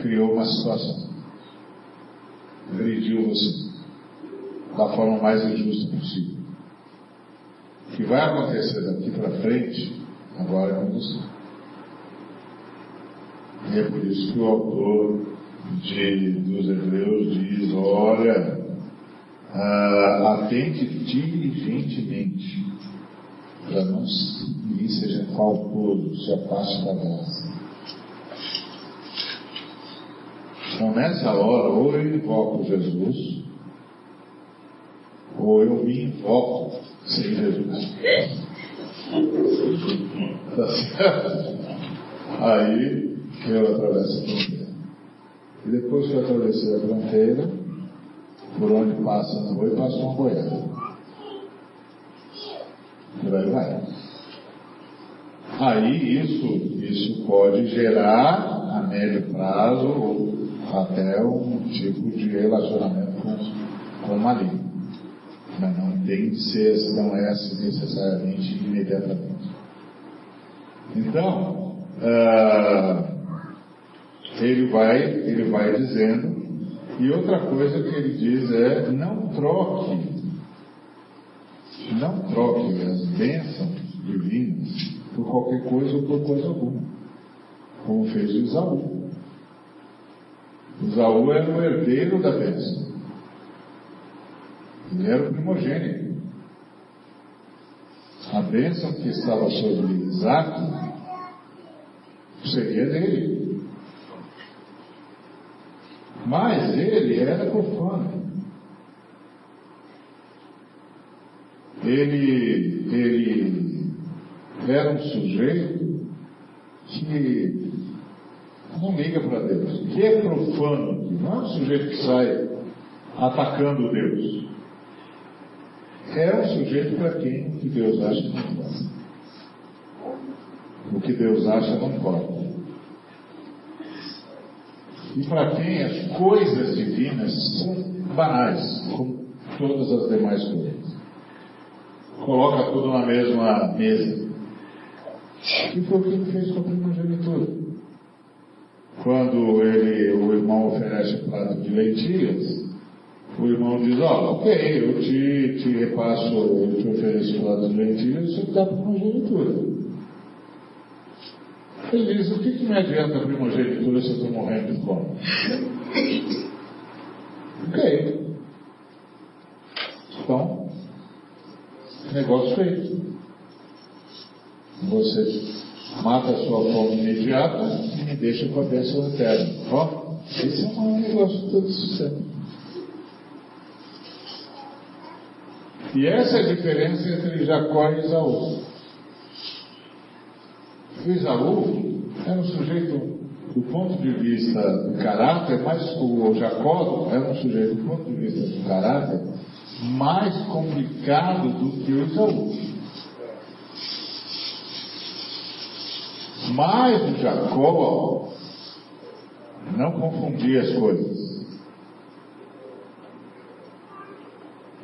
Criou uma situação. Agrediu você da forma mais injusta possível. O que vai acontecer daqui para frente, agora é com você. E é por isso que o autor de, dos Hebreus diz: olha, ah, atente diligentemente, para não se seja faltoso, se afaste da graça. Então, nessa hora, ou eu invoco Jesus, ou eu me invoco sem Jesus. Tá certo? Aí eu atravesso fronteira. E depois que eu atravessei a fronteira, por onde passa a boi, passa uma boiada. E aí vai. Aí isso, isso pode gerar a médio prazo ou até um tipo de relacionamento com, o maligno. Mas não tem de ser, não é assim necessariamente imediatamente. Então, uh, ele vai, ele vai dizendo, e outra coisa que ele diz é não troque, não troque as bênçãos divinas por qualquer coisa ou por coisa alguma, como fez o Isaú. Isaú era o herdeiro da bênção. Ele era o primogênito. A bênção que estava sobre Isaac seria dele. Mas ele era profano. Ele, ele era um sujeito que não liga para Deus, que é profano, não é um sujeito que sai atacando Deus. É um sujeito para quem o que Deus acha não importa. O que Deus acha não importa. E para quem as coisas divinas são banais, como todas as demais coisas. Coloca tudo na mesma mesa. E foi o que ele fez com a primogenitura. Quando ele, o irmão oferece um prato de lentilhas, o irmão diz, ó, oh, ok, eu te, te repasso, eu te ofereço um prato de lentilhas, você dá primogenitura. Ele diz, o que, que me adianta a primogenitura se eu estou morrendo de fome? ok. Então, negócio feito. Você mata a sua fome imediata e me deixa com a bênção eterna. Ó, esse é um negócio todo sucesso. E essa é a diferença entre Jacó e Isaú. O Isaú era um sujeito, do ponto de vista do caráter, mais o Jacó era um sujeito, do ponto de vista do caráter, mais complicado do que o Isaú. Mas o Jacó não confundia as coisas.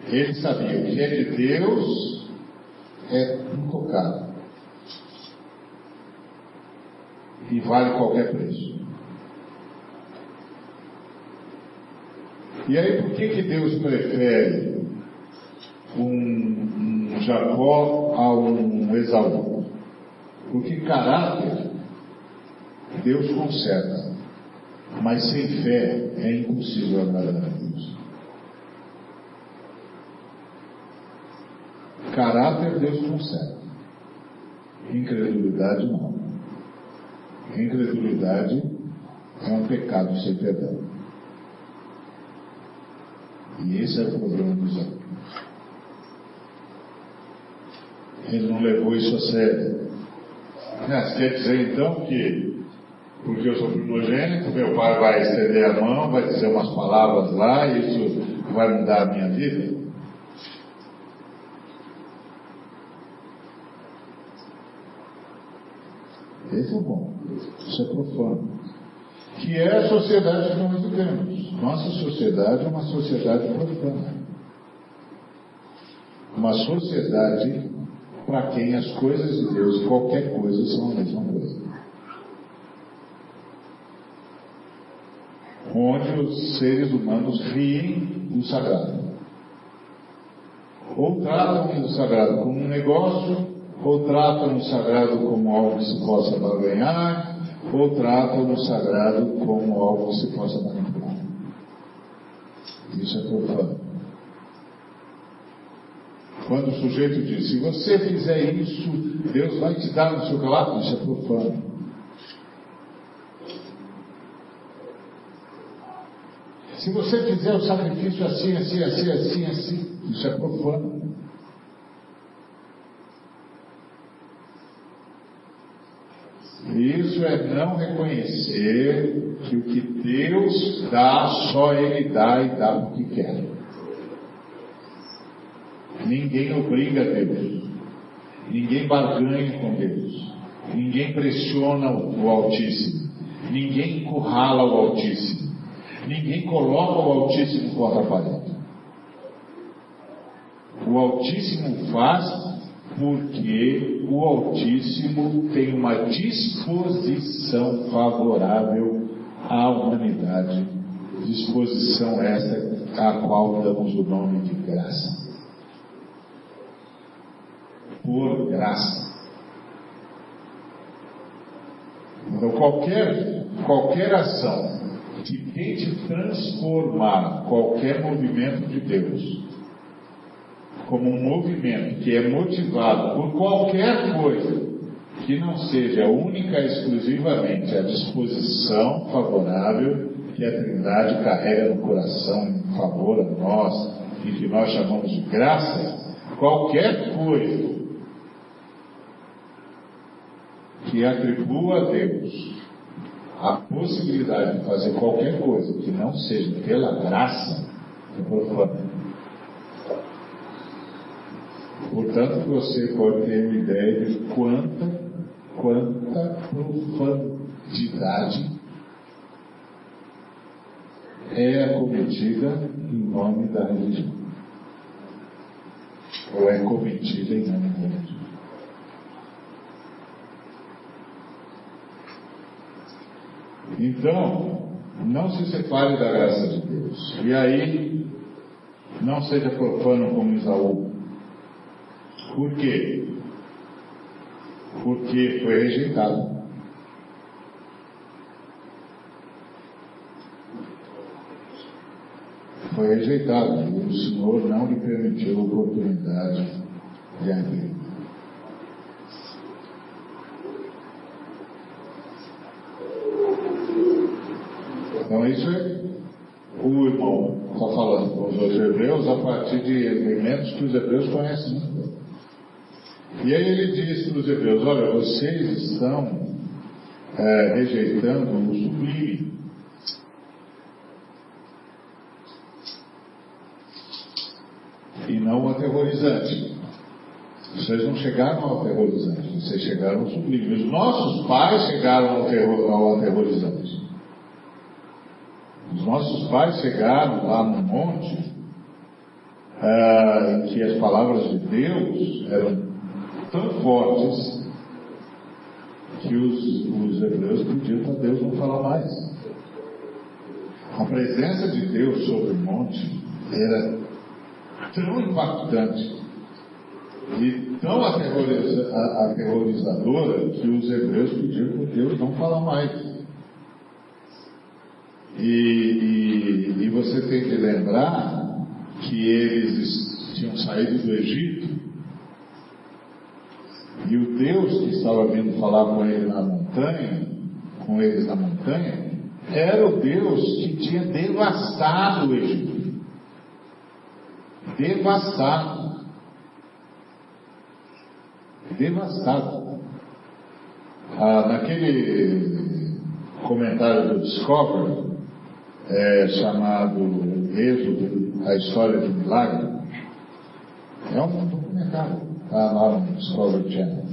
Ele sabia o que é de Deus é intocado. E vale qualquer preço. E aí por que, que Deus prefere um, Jacó a um Esaú? Porque caráter Deus conserta, mas sem fé é impossível agradar a Deus. Caráter Deus conserta, incredulidade não. Incredulidade é um pecado sem perdão. E esse é o problema dos homens. Ele não levou isso a sério. Ah, quer dizer então que, porque eu sou primogênito, meu pai vai estender a mão, vai dizer umas palavras lá, e isso vai mudar a minha vida? Esse é bom, isso é profano. Que é a sociedade que nós vivemos. Nossa sociedade é uma sociedade profana. Uma sociedade para quem as coisas de Deus, qualquer coisa, são a mesma coisa. Onde os seres humanos riem do sagrado. Ou tratam o sagrado como um negócio, ou tratam o sagrado como algo que se possa barganhar, ou tratam o sagrado como algo que se possa manipular. Isso é profano. Quando o sujeito diz, se você fizer isso, Deus vai te dar no seu calato, isso é profano. Se você fizer o sacrifício assim, assim, assim, assim, assim, isso é profano. Isso é não reconhecer que o que Deus dá, só Ele dá e dá porque quer. Ninguém obriga Deus. Ninguém barganha com Deus. Ninguém pressiona o Altíssimo. Ninguém encurrala o Altíssimo. Ninguém coloca o Altíssimo contra a parede. O Altíssimo faz porque o Altíssimo tem uma disposição favorável à humanidade, disposição essa a qual damos o nome de graça. Por graça. Então, qualquer, qualquer ação que tente transformar qualquer movimento de Deus como um movimento que é motivado por qualquer coisa que não seja única e exclusivamente a disposição favorável que a Trindade carrega no coração em favor a nós e que nós chamamos de graça, qualquer coisa que atribua a Deus a possibilidade de fazer qualquer coisa que não seja pela graça é profano. Portanto, você pode ter uma ideia de quanta, quanta profundidade é acometida em nome da religião. Ou é cometida em nome da religião. Então, não se separe da graça de Deus. E aí, não seja profano como Isaú. Por quê? Porque foi rejeitado. Foi rejeitado. E o Senhor não lhe permitiu a oportunidade de abrir. Então isso é o irmão está falando com os hebreus a partir de elementos que os hebreus conhecem. E aí ele disse para os hebreus: Olha, vocês estão é, rejeitando o sublime. E não o aterrorizante. Vocês não chegaram ao aterrorizante, vocês chegaram ao sublime. Os nossos pais chegaram ao, terror, ao aterrorizante. Os nossos pais chegaram lá no monte, ah, em que as palavras de Deus eram tão fortes que os, os hebreus pediram para Deus não falar mais. A presença de Deus sobre o monte era tão impactante e tão aterroriza, aterrorizadora que os hebreus pediram para Deus não falar mais. E, e, e você tem que lembrar que eles tinham saído do Egito e o Deus que estava vindo falar com ele na montanha, com eles na montanha, era o Deus que tinha devastado o Egito. Devastado. Devastado. Ah, naquele comentário do Discovery, é, chamado Êxodo, a história de milagre, é um documentário está lá no Discovery Channel.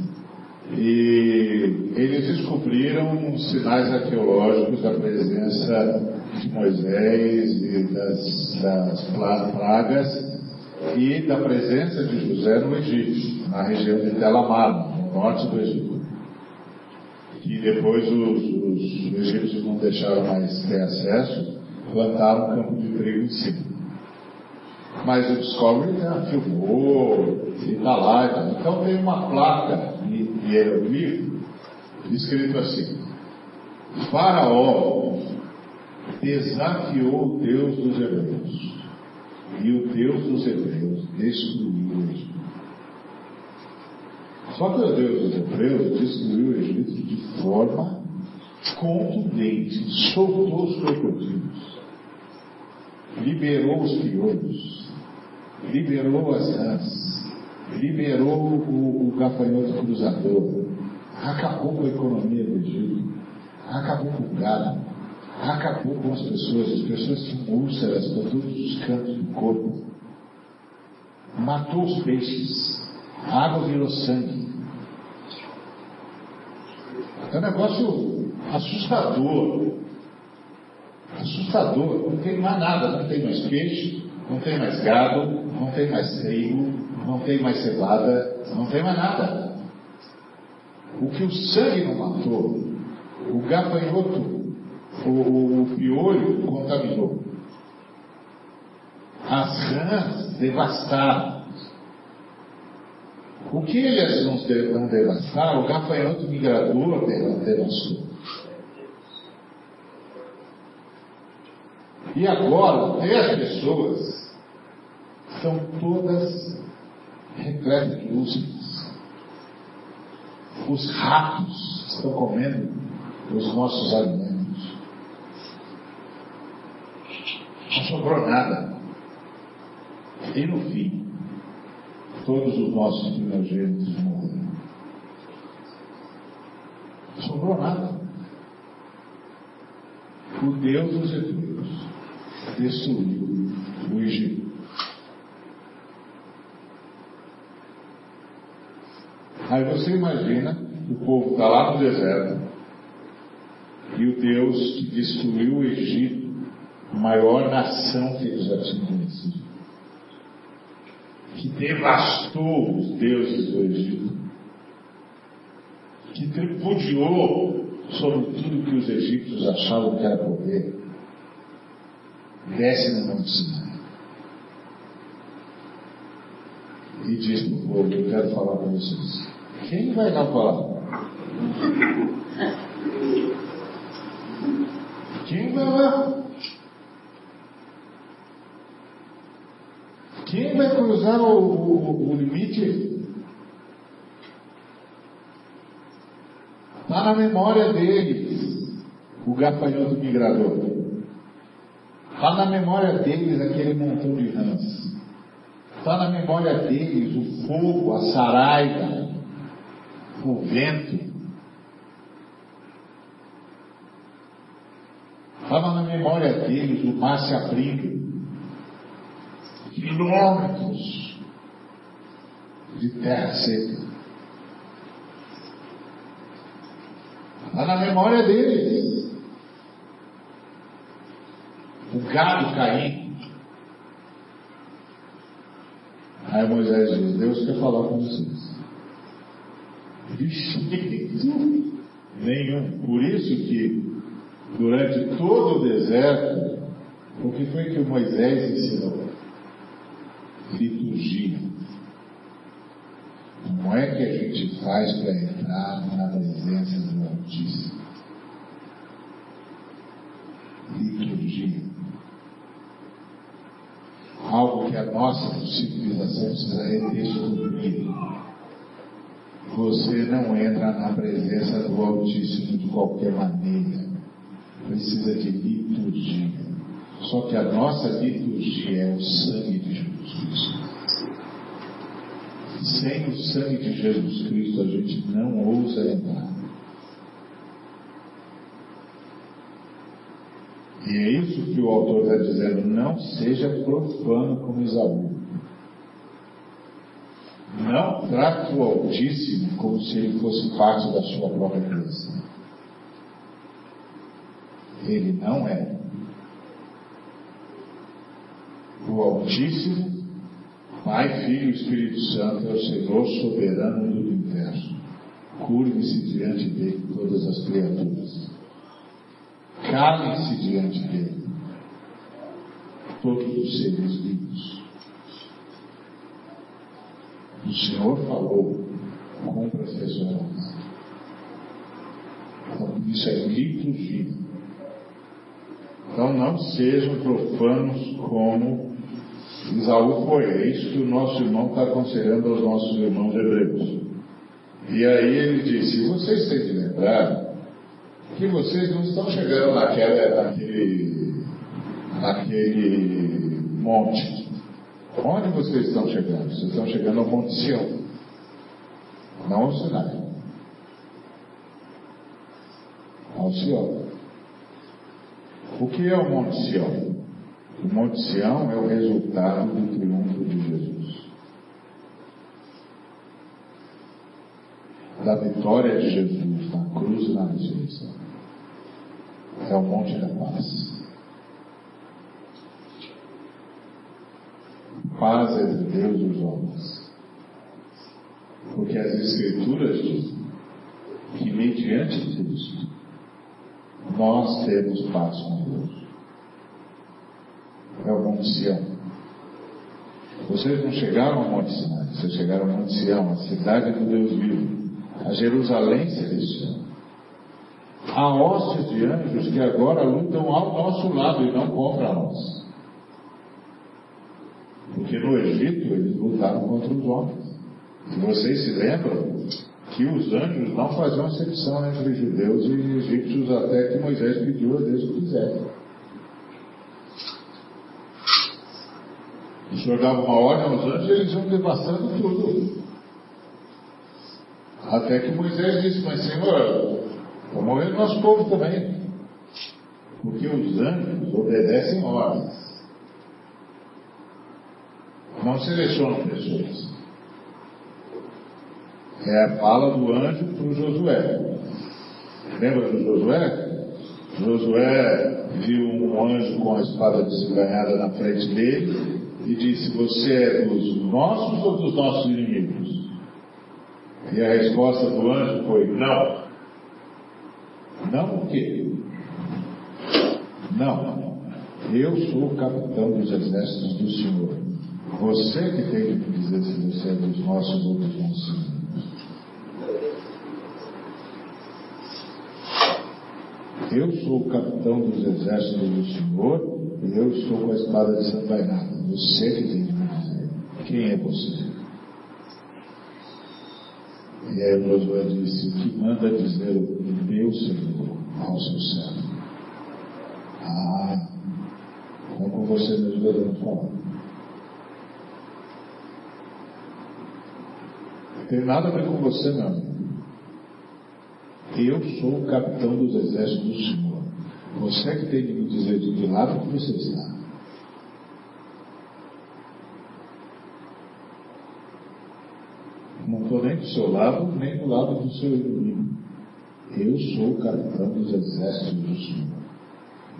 E eles descobriram sinais arqueológicos da presença de Moisés e das, das pragas e da presença de José no Egito, na região de Telamar, no norte do Egito. E depois os, os egípcios não deixaram mais ter acesso, plantaram um campo de trigo em cima. Mas o Discovery já filmou, e está lá. Então, tem uma placa em hieroglifo escrito assim: Faraó desafiou o Deus dos Hebreus, e o Deus dos Hebreus destruiu o Egito. Só que o Deus dos Hebreus destruiu o Egito de forma contundente, soltou os crocodilos liberou os piolhos, liberou as rãs, liberou o, o gafanhoto cruzador, acabou com a economia do Egito, acabou com o gado, acabou com as pessoas, as pessoas tinham úlceras para todos os cantos do corpo, matou os peixes, a água virou sangue. É um negócio assustador. Assustador. Não tem mais nada, não tem mais peixe, não tem mais gado, não tem mais trigo, não tem mais cevada, não tem mais nada. O que o sangue não matou, o gafanhoto, o, o, piolho contaminou. As rãs devastaram. O que eles não devastaram, o gafanhoto migrador devastou. E agora, até as pessoas estão todas repletas de úlceras. Os ratos estão comendo os nossos alimentos. Não sobrou nada. E no fim, todos os nossos primogênitos morreram. Não sobrou nada. O Deus dos Hebreus destruiu o Egito. Aí você imagina, o povo está lá no deserto, e o Deus que destruiu o Egito, a maior nação que eles já tinham conhecido, que devastou os deuses do Egito, que tripudiou sobre tudo que os egípcios achavam que era poder, desce no Monte Sinai e diz para o povo: Eu quero falar com vocês. Quem vai lá falar? Quem vai lá? Quem vai cruzar o, o, o limite? Está na memória deles o gafanhoto migrador. Está na memória deles aquele montão de rãs. Está na memória deles o fogo, a saraiva, o vento. Estava na memória deles o mar se abrindo. Quilômetros de terra seca. Está na memória deles. O gado caindo. Aí Moisés diz, Deus quer falar com vocês. Vixe, nenhum. Por isso que durante todo o deserto, o que foi que Moisés ensinou? Liturgia. Como é que a gente faz para entrar na presença do Altíssimo? Liturgia. Algo que a nossa civilização precisa redescobrir. Você não entra na presença do Altíssimo de qualquer maneira. Precisa de liturgia. Só que a nossa liturgia é o sangue de Jesus Cristo. Sem o sangue de Jesus Cristo, a gente não ousa entrar. E é isso que o autor está dizendo: não seja profano como Isaú. Não trate o Altíssimo como se ele fosse parte da sua própria criação. Ele não é. O Altíssimo, Pai, Filho e Espírito Santo é o Senhor soberano do universo. Curve-se diante dele todas as criaturas. Calem-se diante dele todos os seres vivos. O Senhor falou, cumpra as pessoas. Então, isso é liturgia. Então não sejam profanos como Isaú foi. É isso que o nosso irmão está aconselhando aos nossos irmãos hebreus. E aí ele disse, vocês têm de lembrar que vocês não estão chegando naquela, naquele, naquele monte. Onde vocês estão chegando? Vocês estão chegando ao Monte Sião, não ao Sinai. Ao Sião. O que é o Monte Sião? O Monte Sião é o resultado do triunfo de Jesus. Da vitória de Jesus na cruz e na ressurreição. É o Monte da Paz. Paz entre Deus e os homens. Porque as Escrituras dizem que mediante Cristo nós temos paz com Deus. É o Monte Sião. Vocês não chegaram ao Monte Sinai, vocês chegaram ao Monte Sião, a cidade do Deus vivo, a Jerusalém celestial. Há hostes de anjos que agora lutam ao nosso lado e não contra nós. Porque no Egito eles lutaram contra os homens. Se vocês se lembram, que os anjos não faziam acepção entre judeus e egípcios até que Moisés pediu a Deus que fizesse. O Senhor dava uma ordem aos anjos e eles iam devassando tudo. Até que Moisés disse, mas Senhor, vai morrer o nosso povo também. Porque os anjos obedecem ordens. Não selecionam pessoas. É a fala do anjo para o Josué. Lembra do Josué? Josué viu um anjo com a espada desembanhada na frente dele e disse: Você é dos nossos ou dos nossos inimigos? E a resposta do anjo foi: Não. Não o quê? Não. Eu sou o capitão dos exércitos do Senhor. Você que tem que dizer se você é dos nossos ou dos nossos. Eu sou o capitão dos exércitos do Senhor e eu estou com a espada desembainada. Você que tem que me dizer. Quem é você? E aí Josué disse, o que manda dizer o meu Senhor ao seu servo? Ah, é com você mesmo devemos falar. Não tem nada a ver com você, amigo. Eu sou o capitão dos exércitos do Senhor. Você que tem que me dizer de que lado que você está. Não estou nem do seu lado, nem do lado do seu inimigo. Eu sou o capitão dos exércitos do Senhor.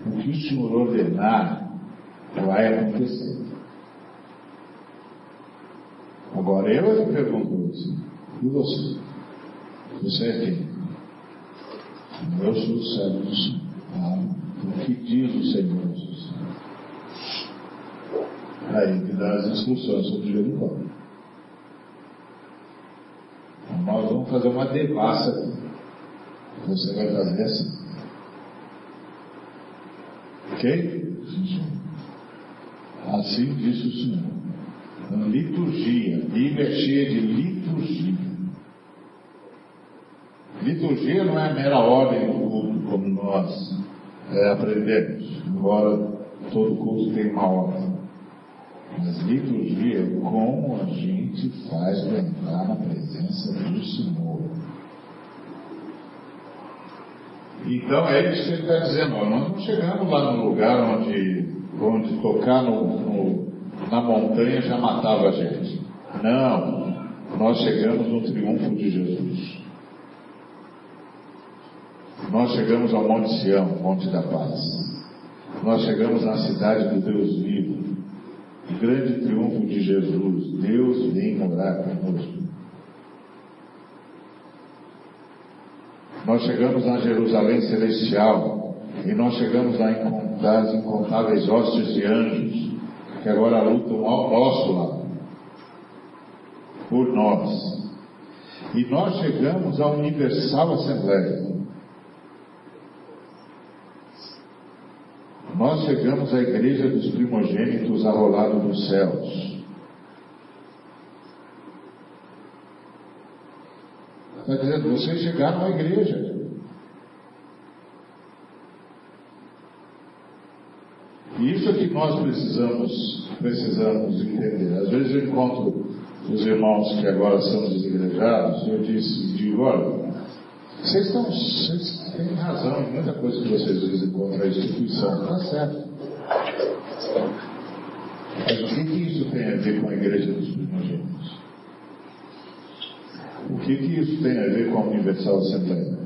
O que o Senhor ordenar vai acontecer. Agora eu lhe pergunto você, e você? Você é quem? Eu sou o servo do Senhor. Ah, o que diz o Senhor Jesus? Aí me dá as instruções sobre Jericó. Nós vamos fazer uma devassa. Você vai fazer essa. Ok? Assim disse o Senhor. Liturgia. Bíblia é cheia de liturgia. Liturgia não é mera ordem do culto como nós é, aprendemos, embora todo culto tenha uma ordem. Mas liturgia é como a gente faz para entrar na presença do Senhor. Então é isso que ele está dizendo. Nós não chegamos lá no lugar onde, onde tocar no, no, na montanha já matava a gente. Não, nós chegamos no triunfo de Jesus. Nós chegamos ao Monte Sião, Monte da Paz. Nós chegamos na cidade do Deus vivo. O grande triunfo de Jesus. Deus vem morar conosco. Nós chegamos na Jerusalém celestial. E nós chegamos lá nas incontáveis hostes de anjos que agora lutam ao nosso lado. Por nós. E nós chegamos à Universal Assembleia. Nós chegamos à igreja dos primogênitos arrolado dos céus. Está dizendo, vocês chegaram à igreja. E isso é que nós precisamos, precisamos entender. Às vezes eu encontro os irmãos que agora são desigrejados, e eu disse, digo, olha, vocês, estão, vocês têm razão em muita coisa que vocês dizem contra a instituição, está certo. Mas o que, que isso tem a ver com a igreja dos primogênitos? O que, que isso tem a ver com a Universal Assembleia?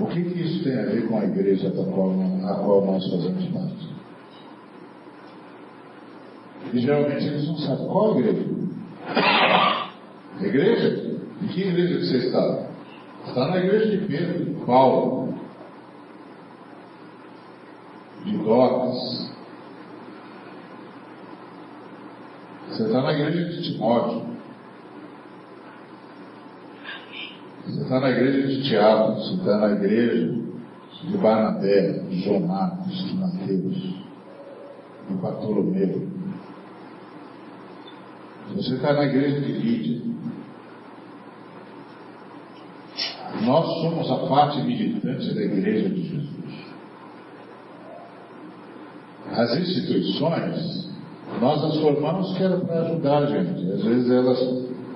O que, que isso tem a ver com a igreja da qual, a qual nós fazemos parte? E geralmente eles não sabem qual igreja. A igreja? Em que igreja que você está? Está na igreja de Pedro, de Paulo, de Docas. Você está na igreja de Timóteo. Você está na igreja de Tiago, você está na igreja de Barnabé, de João Marcos, de Mateus, de Bartolomeu. Você está na igreja de Lídia. Nós somos a parte militante da igreja de Jesus. As instituições, nós as formamos que era para ajudar a gente. Às vezes elas,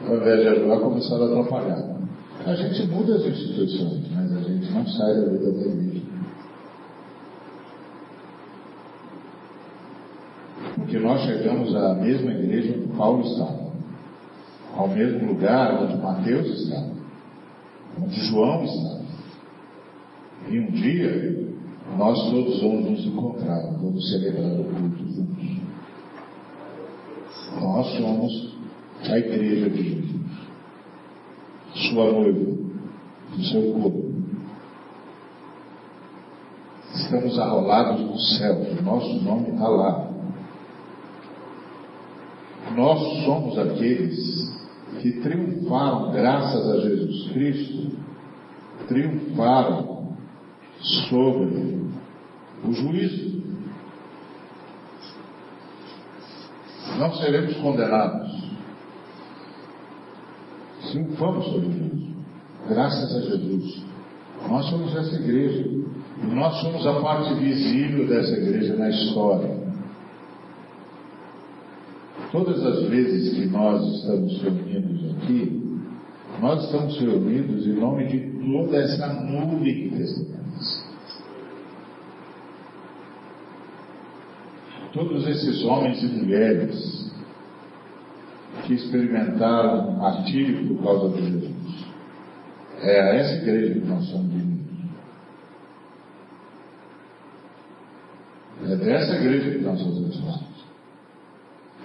ao invés de ajudar, começaram a atrapalhar. A gente muda as instituições, mas a gente não sai da vida da igreja. Porque nós chegamos à mesma igreja onde Paulo estava, ao mesmo lugar onde Mateus estava, onde João. E um dia nós todos vamos nos encontrar, vamos celebrar o culto juntos. Nós somos a igreja de Jesus sua noiva, do seu corpo. Estamos arrolados no céu, o nosso nome está lá. Nós somos aqueles que triunfaram graças a Jesus Cristo, triunfaram sobre o juízo. Não seremos condenados triunfamos sobre isso. Graças a Jesus. Nós somos essa igreja. Nós somos a parte visível dessa igreja na história. Todas as vezes que nós estamos reunidos aqui, nós estamos reunidos em nome de toda essa nuvem de testemunhas. Todos esses homens e mulheres que experimentaram martírio por causa de Jesus. É a essa igreja que nós somos unidos. É dessa igreja que nós parte.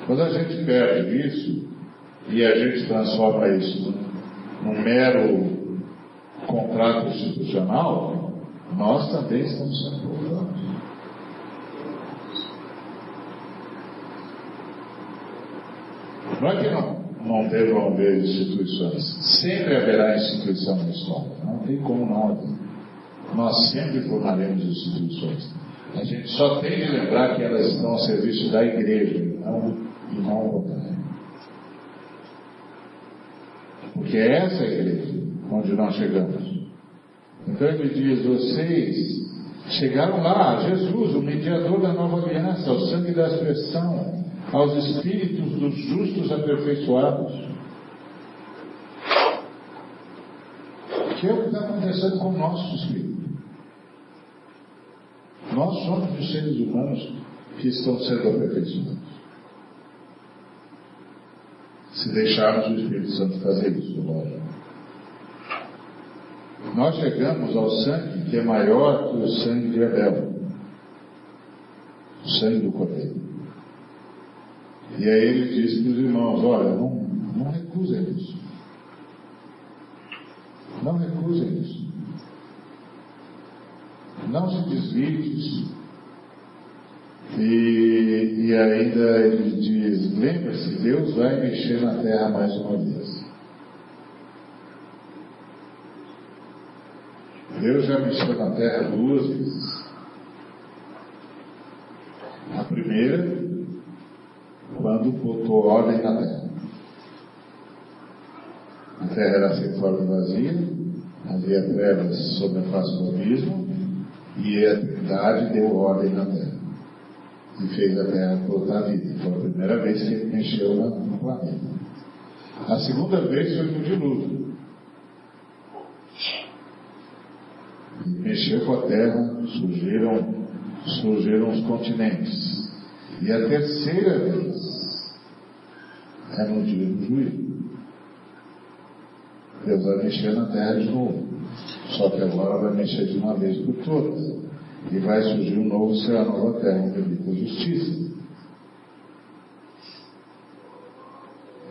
Quando a gente perde isso e a gente transforma isso num mero contrato institucional, nós também estamos sendo provados. Não é que não, não devam haver instituições. Sempre haverá instituição na. Não tem como não haver. Nós sempre formaremos instituições. A gente só tem de lembrar que elas estão a serviço da igreja não, não ao contrário. Porque é essa a igreja onde nós chegamos. Então ele diz: vocês chegaram lá, Jesus, o mediador da nova aliança, o sangue da expressão, aos espíritos dos justos aperfeiçoados. Que é o que está acontecendo com o nosso espírito. Nós somos os seres humanos que estão sendo aperfeiçoados. Se deixarmos o Espírito Santo fazer isso, lógico. Nós chegamos ao sangue que é maior que o sangue de Abel, o sangue do Cordeiro. E aí ele disse para os irmãos, olha, não, não recusem isso. Não recusem isso. Não se desvie E, e ainda ele diz, lembre-se, Deus vai mexer na terra mais uma vez. Deus já mexeu na terra duas vezes. A primeira quando botou ordem na terra. A terra era sem forma vazia, havia trevas sobre a face do abismo, e a Trindade deu ordem na terra. E fez a Terra brotar vida. Foi a primeira vez que ele mexeu no planeta. A segunda vez foi no dilúvio. E mexeu com a Terra, surgiram, surgiram os continentes. E a terceira vez é no dia do juízo. Deus vai mexer na terra de novo. Só que agora vai mexer de uma vez por todas. E vai surgir um novo céu, uma nova terra, onde habita a justiça.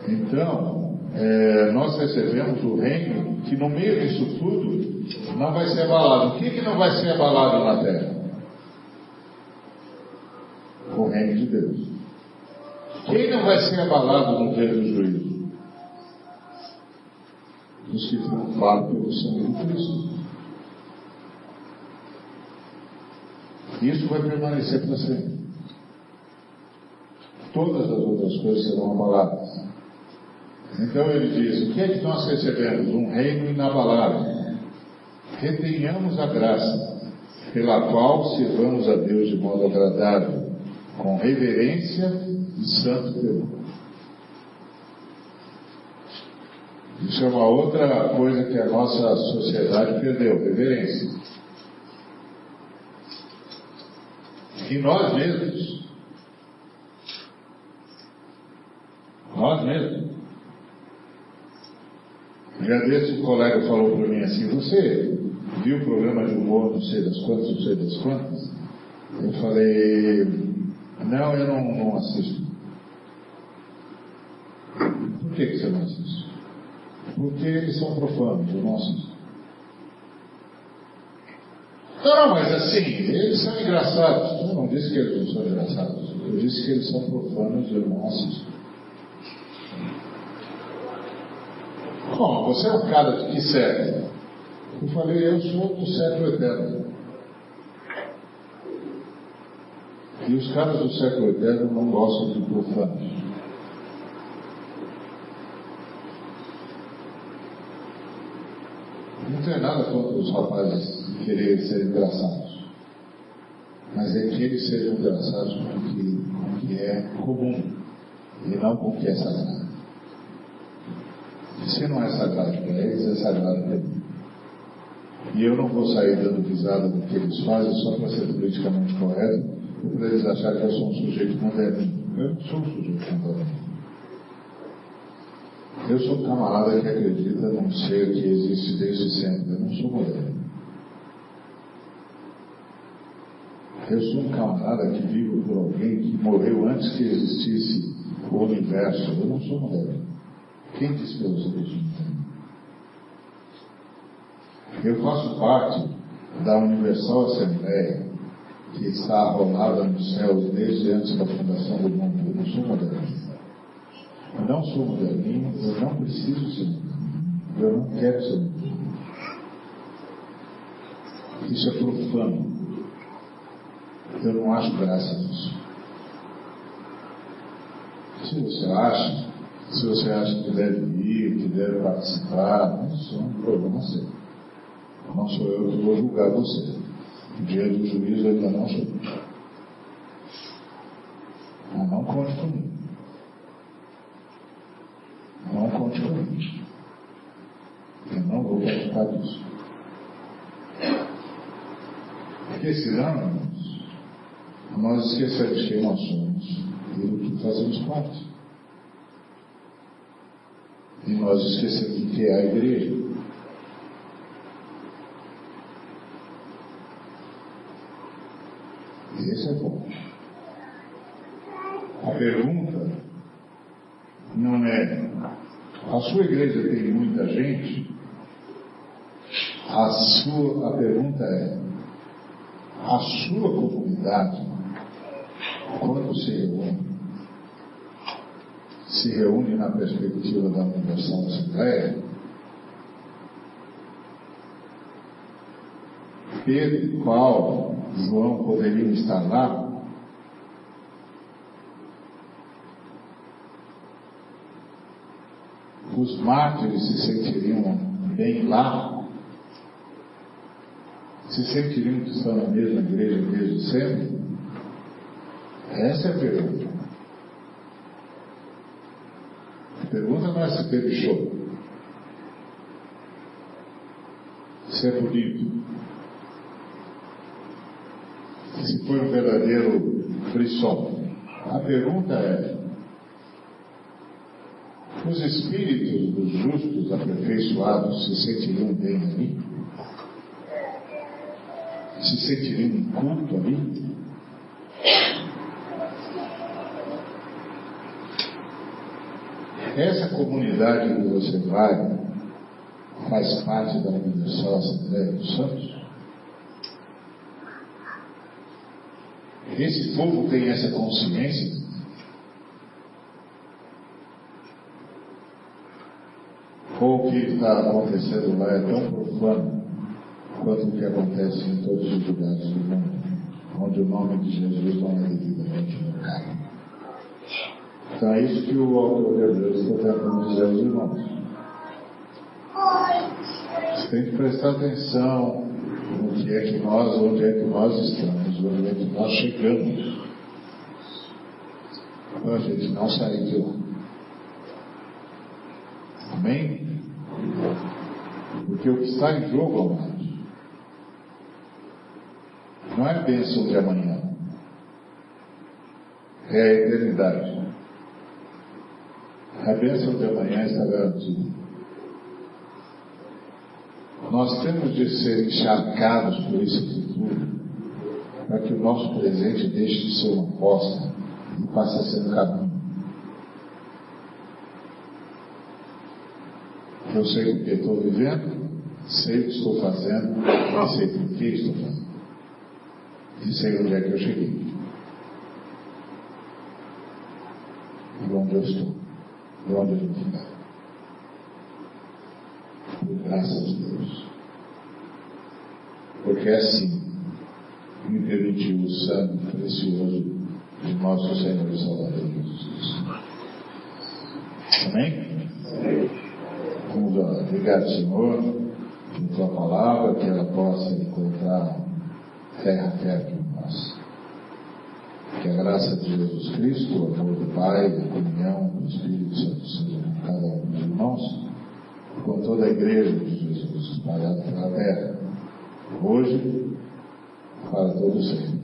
Então, é, nós recebemos o reino que no meio disso tudo não vai ser abalado. O que, que não vai ser abalado na terra? O reino de Deus. Quem não vai ser abalado no dia do juízo? Os que triunfaram pelo sangue de Cristo. Isso vai permanecer para sempre. Todas as outras coisas serão abaladas. Então ele diz: o que é que nós recebemos? Um reino inabalável. Retenhamos a graça, pela qual servamos a Deus de modo agradável, com reverência e santo temor. Isso é uma outra coisa que a nossa sociedade perdeu, reverência. E nós mesmos, nós mesmos, já desse um colega falou para mim assim, você viu o programa de humor, não sei das quantas, não sei das quantas? Eu falei, não, eu não, não assisto. Por que, que você não assiste? Porque eles são profanos, eu não assisto. Não, mas assim, eles são engraçados. Eu não disse que eles não são engraçados. Eu disse que eles são profanos, eu não assisto. Bom, você é um cara que século? Eu falei, eu sou do século eterno. E os caras do século eterno não gostam de profanos. Não tem nada contra os rapazes quererem ser engraçados. Mas é que eles sejam engraçados com o que, que é comum e não com o que é sagrado. Se não é sagrado para eles, é sagrado para mim. E eu não vou sair dando risada do que eles fazem só para ser politicamente correto, ou para eles acharem que eu sou um sujeito moderno. Eu sou um sujeito moderno. Eu sou um camarada que acredita num ser que existe desde sempre. Eu não sou moderno. Eu sou um camarada que vive por alguém que morreu antes que existisse o universo. Eu não sou moderno. Quem disse que eu sou moderno? Eu faço parte da Universal Assembleia que está arrolada nos céus desde antes da fundação do mundo. Eu não sou moderno. Eu não sou moderninho, eu não preciso ser eu não quero ser. Isso é profano. Eu não acho graça nisso. Se você acha, se você acha que deve ir, que deve participar, isso é um problema seu. Não sou eu que vou julgar você. O dia do juízo ainda não sou. Mas não conte comigo. Não conte. Eu não vou participar disso. Porque senão, nós esquecemos quem nós somos e do que fazemos parte. E nós esquecemos o que é a igreja. E esse é bom. A pergunta não é a sua igreja tem muita gente? A, sua, a pergunta é: a sua comunidade, quando se reúne, se reúne na perspectiva da Universal Assembleia? Pedro, Paulo, João poderiam estar lá? Os mártires se sentiriam bem lá? Se sentiriam que estão na mesma igreja desde sempre? Essa é a pergunta. A pergunta não é se teve show. Se é bonito. Se foi um verdadeiro frisson. A pergunta é: os espíritos dos justos aperfeiçoados se sentiriam bem ali? Se sentiriam em culto ali? Essa comunidade que você vai faz parte da Universal Assembleia dos Santos? Esse povo tem essa consciência? Ou o que está acontecendo lá é tão profano quanto o que acontece em todos os lugares do mundo, onde o nome de Jesus não é devidamente invocado. Então é isso que o autor de Hebreus está tentando dizer aos irmãos. Você tem que prestar atenção no que é que nós, onde é que nós estamos, onde é que nós chegamos. Para a gente não sair de lá. Amém? Porque o que está em jogo, amados, não é bênção de amanhã, é a eternidade. A bênção de amanhã está garantida. Nós temos de ser encharcados por esse futuro, para que o nosso presente deixe de ser uma posta e passe a ser um caminho. Eu sei o que estou vivendo, sei o que estou fazendo, e sei por que estou fazendo. E sei onde é que eu cheguei. E onde eu estou. E onde a gente vai. Por graças a Deus. Porque é assim me permitiu o sangue precioso de nosso Senhor e Salvador Jesus. Amém? Vamos orar. Obrigado, Senhor, por tua palavra, que ela possa encontrar terra fértil em nós. Que a graça de Jesus Cristo, o amor do Pai, a comunhão do Espírito Santo seja com cada um dos irmãos, com toda a igreja de Jesus espalhada pela terra, hoje, para todos sempre.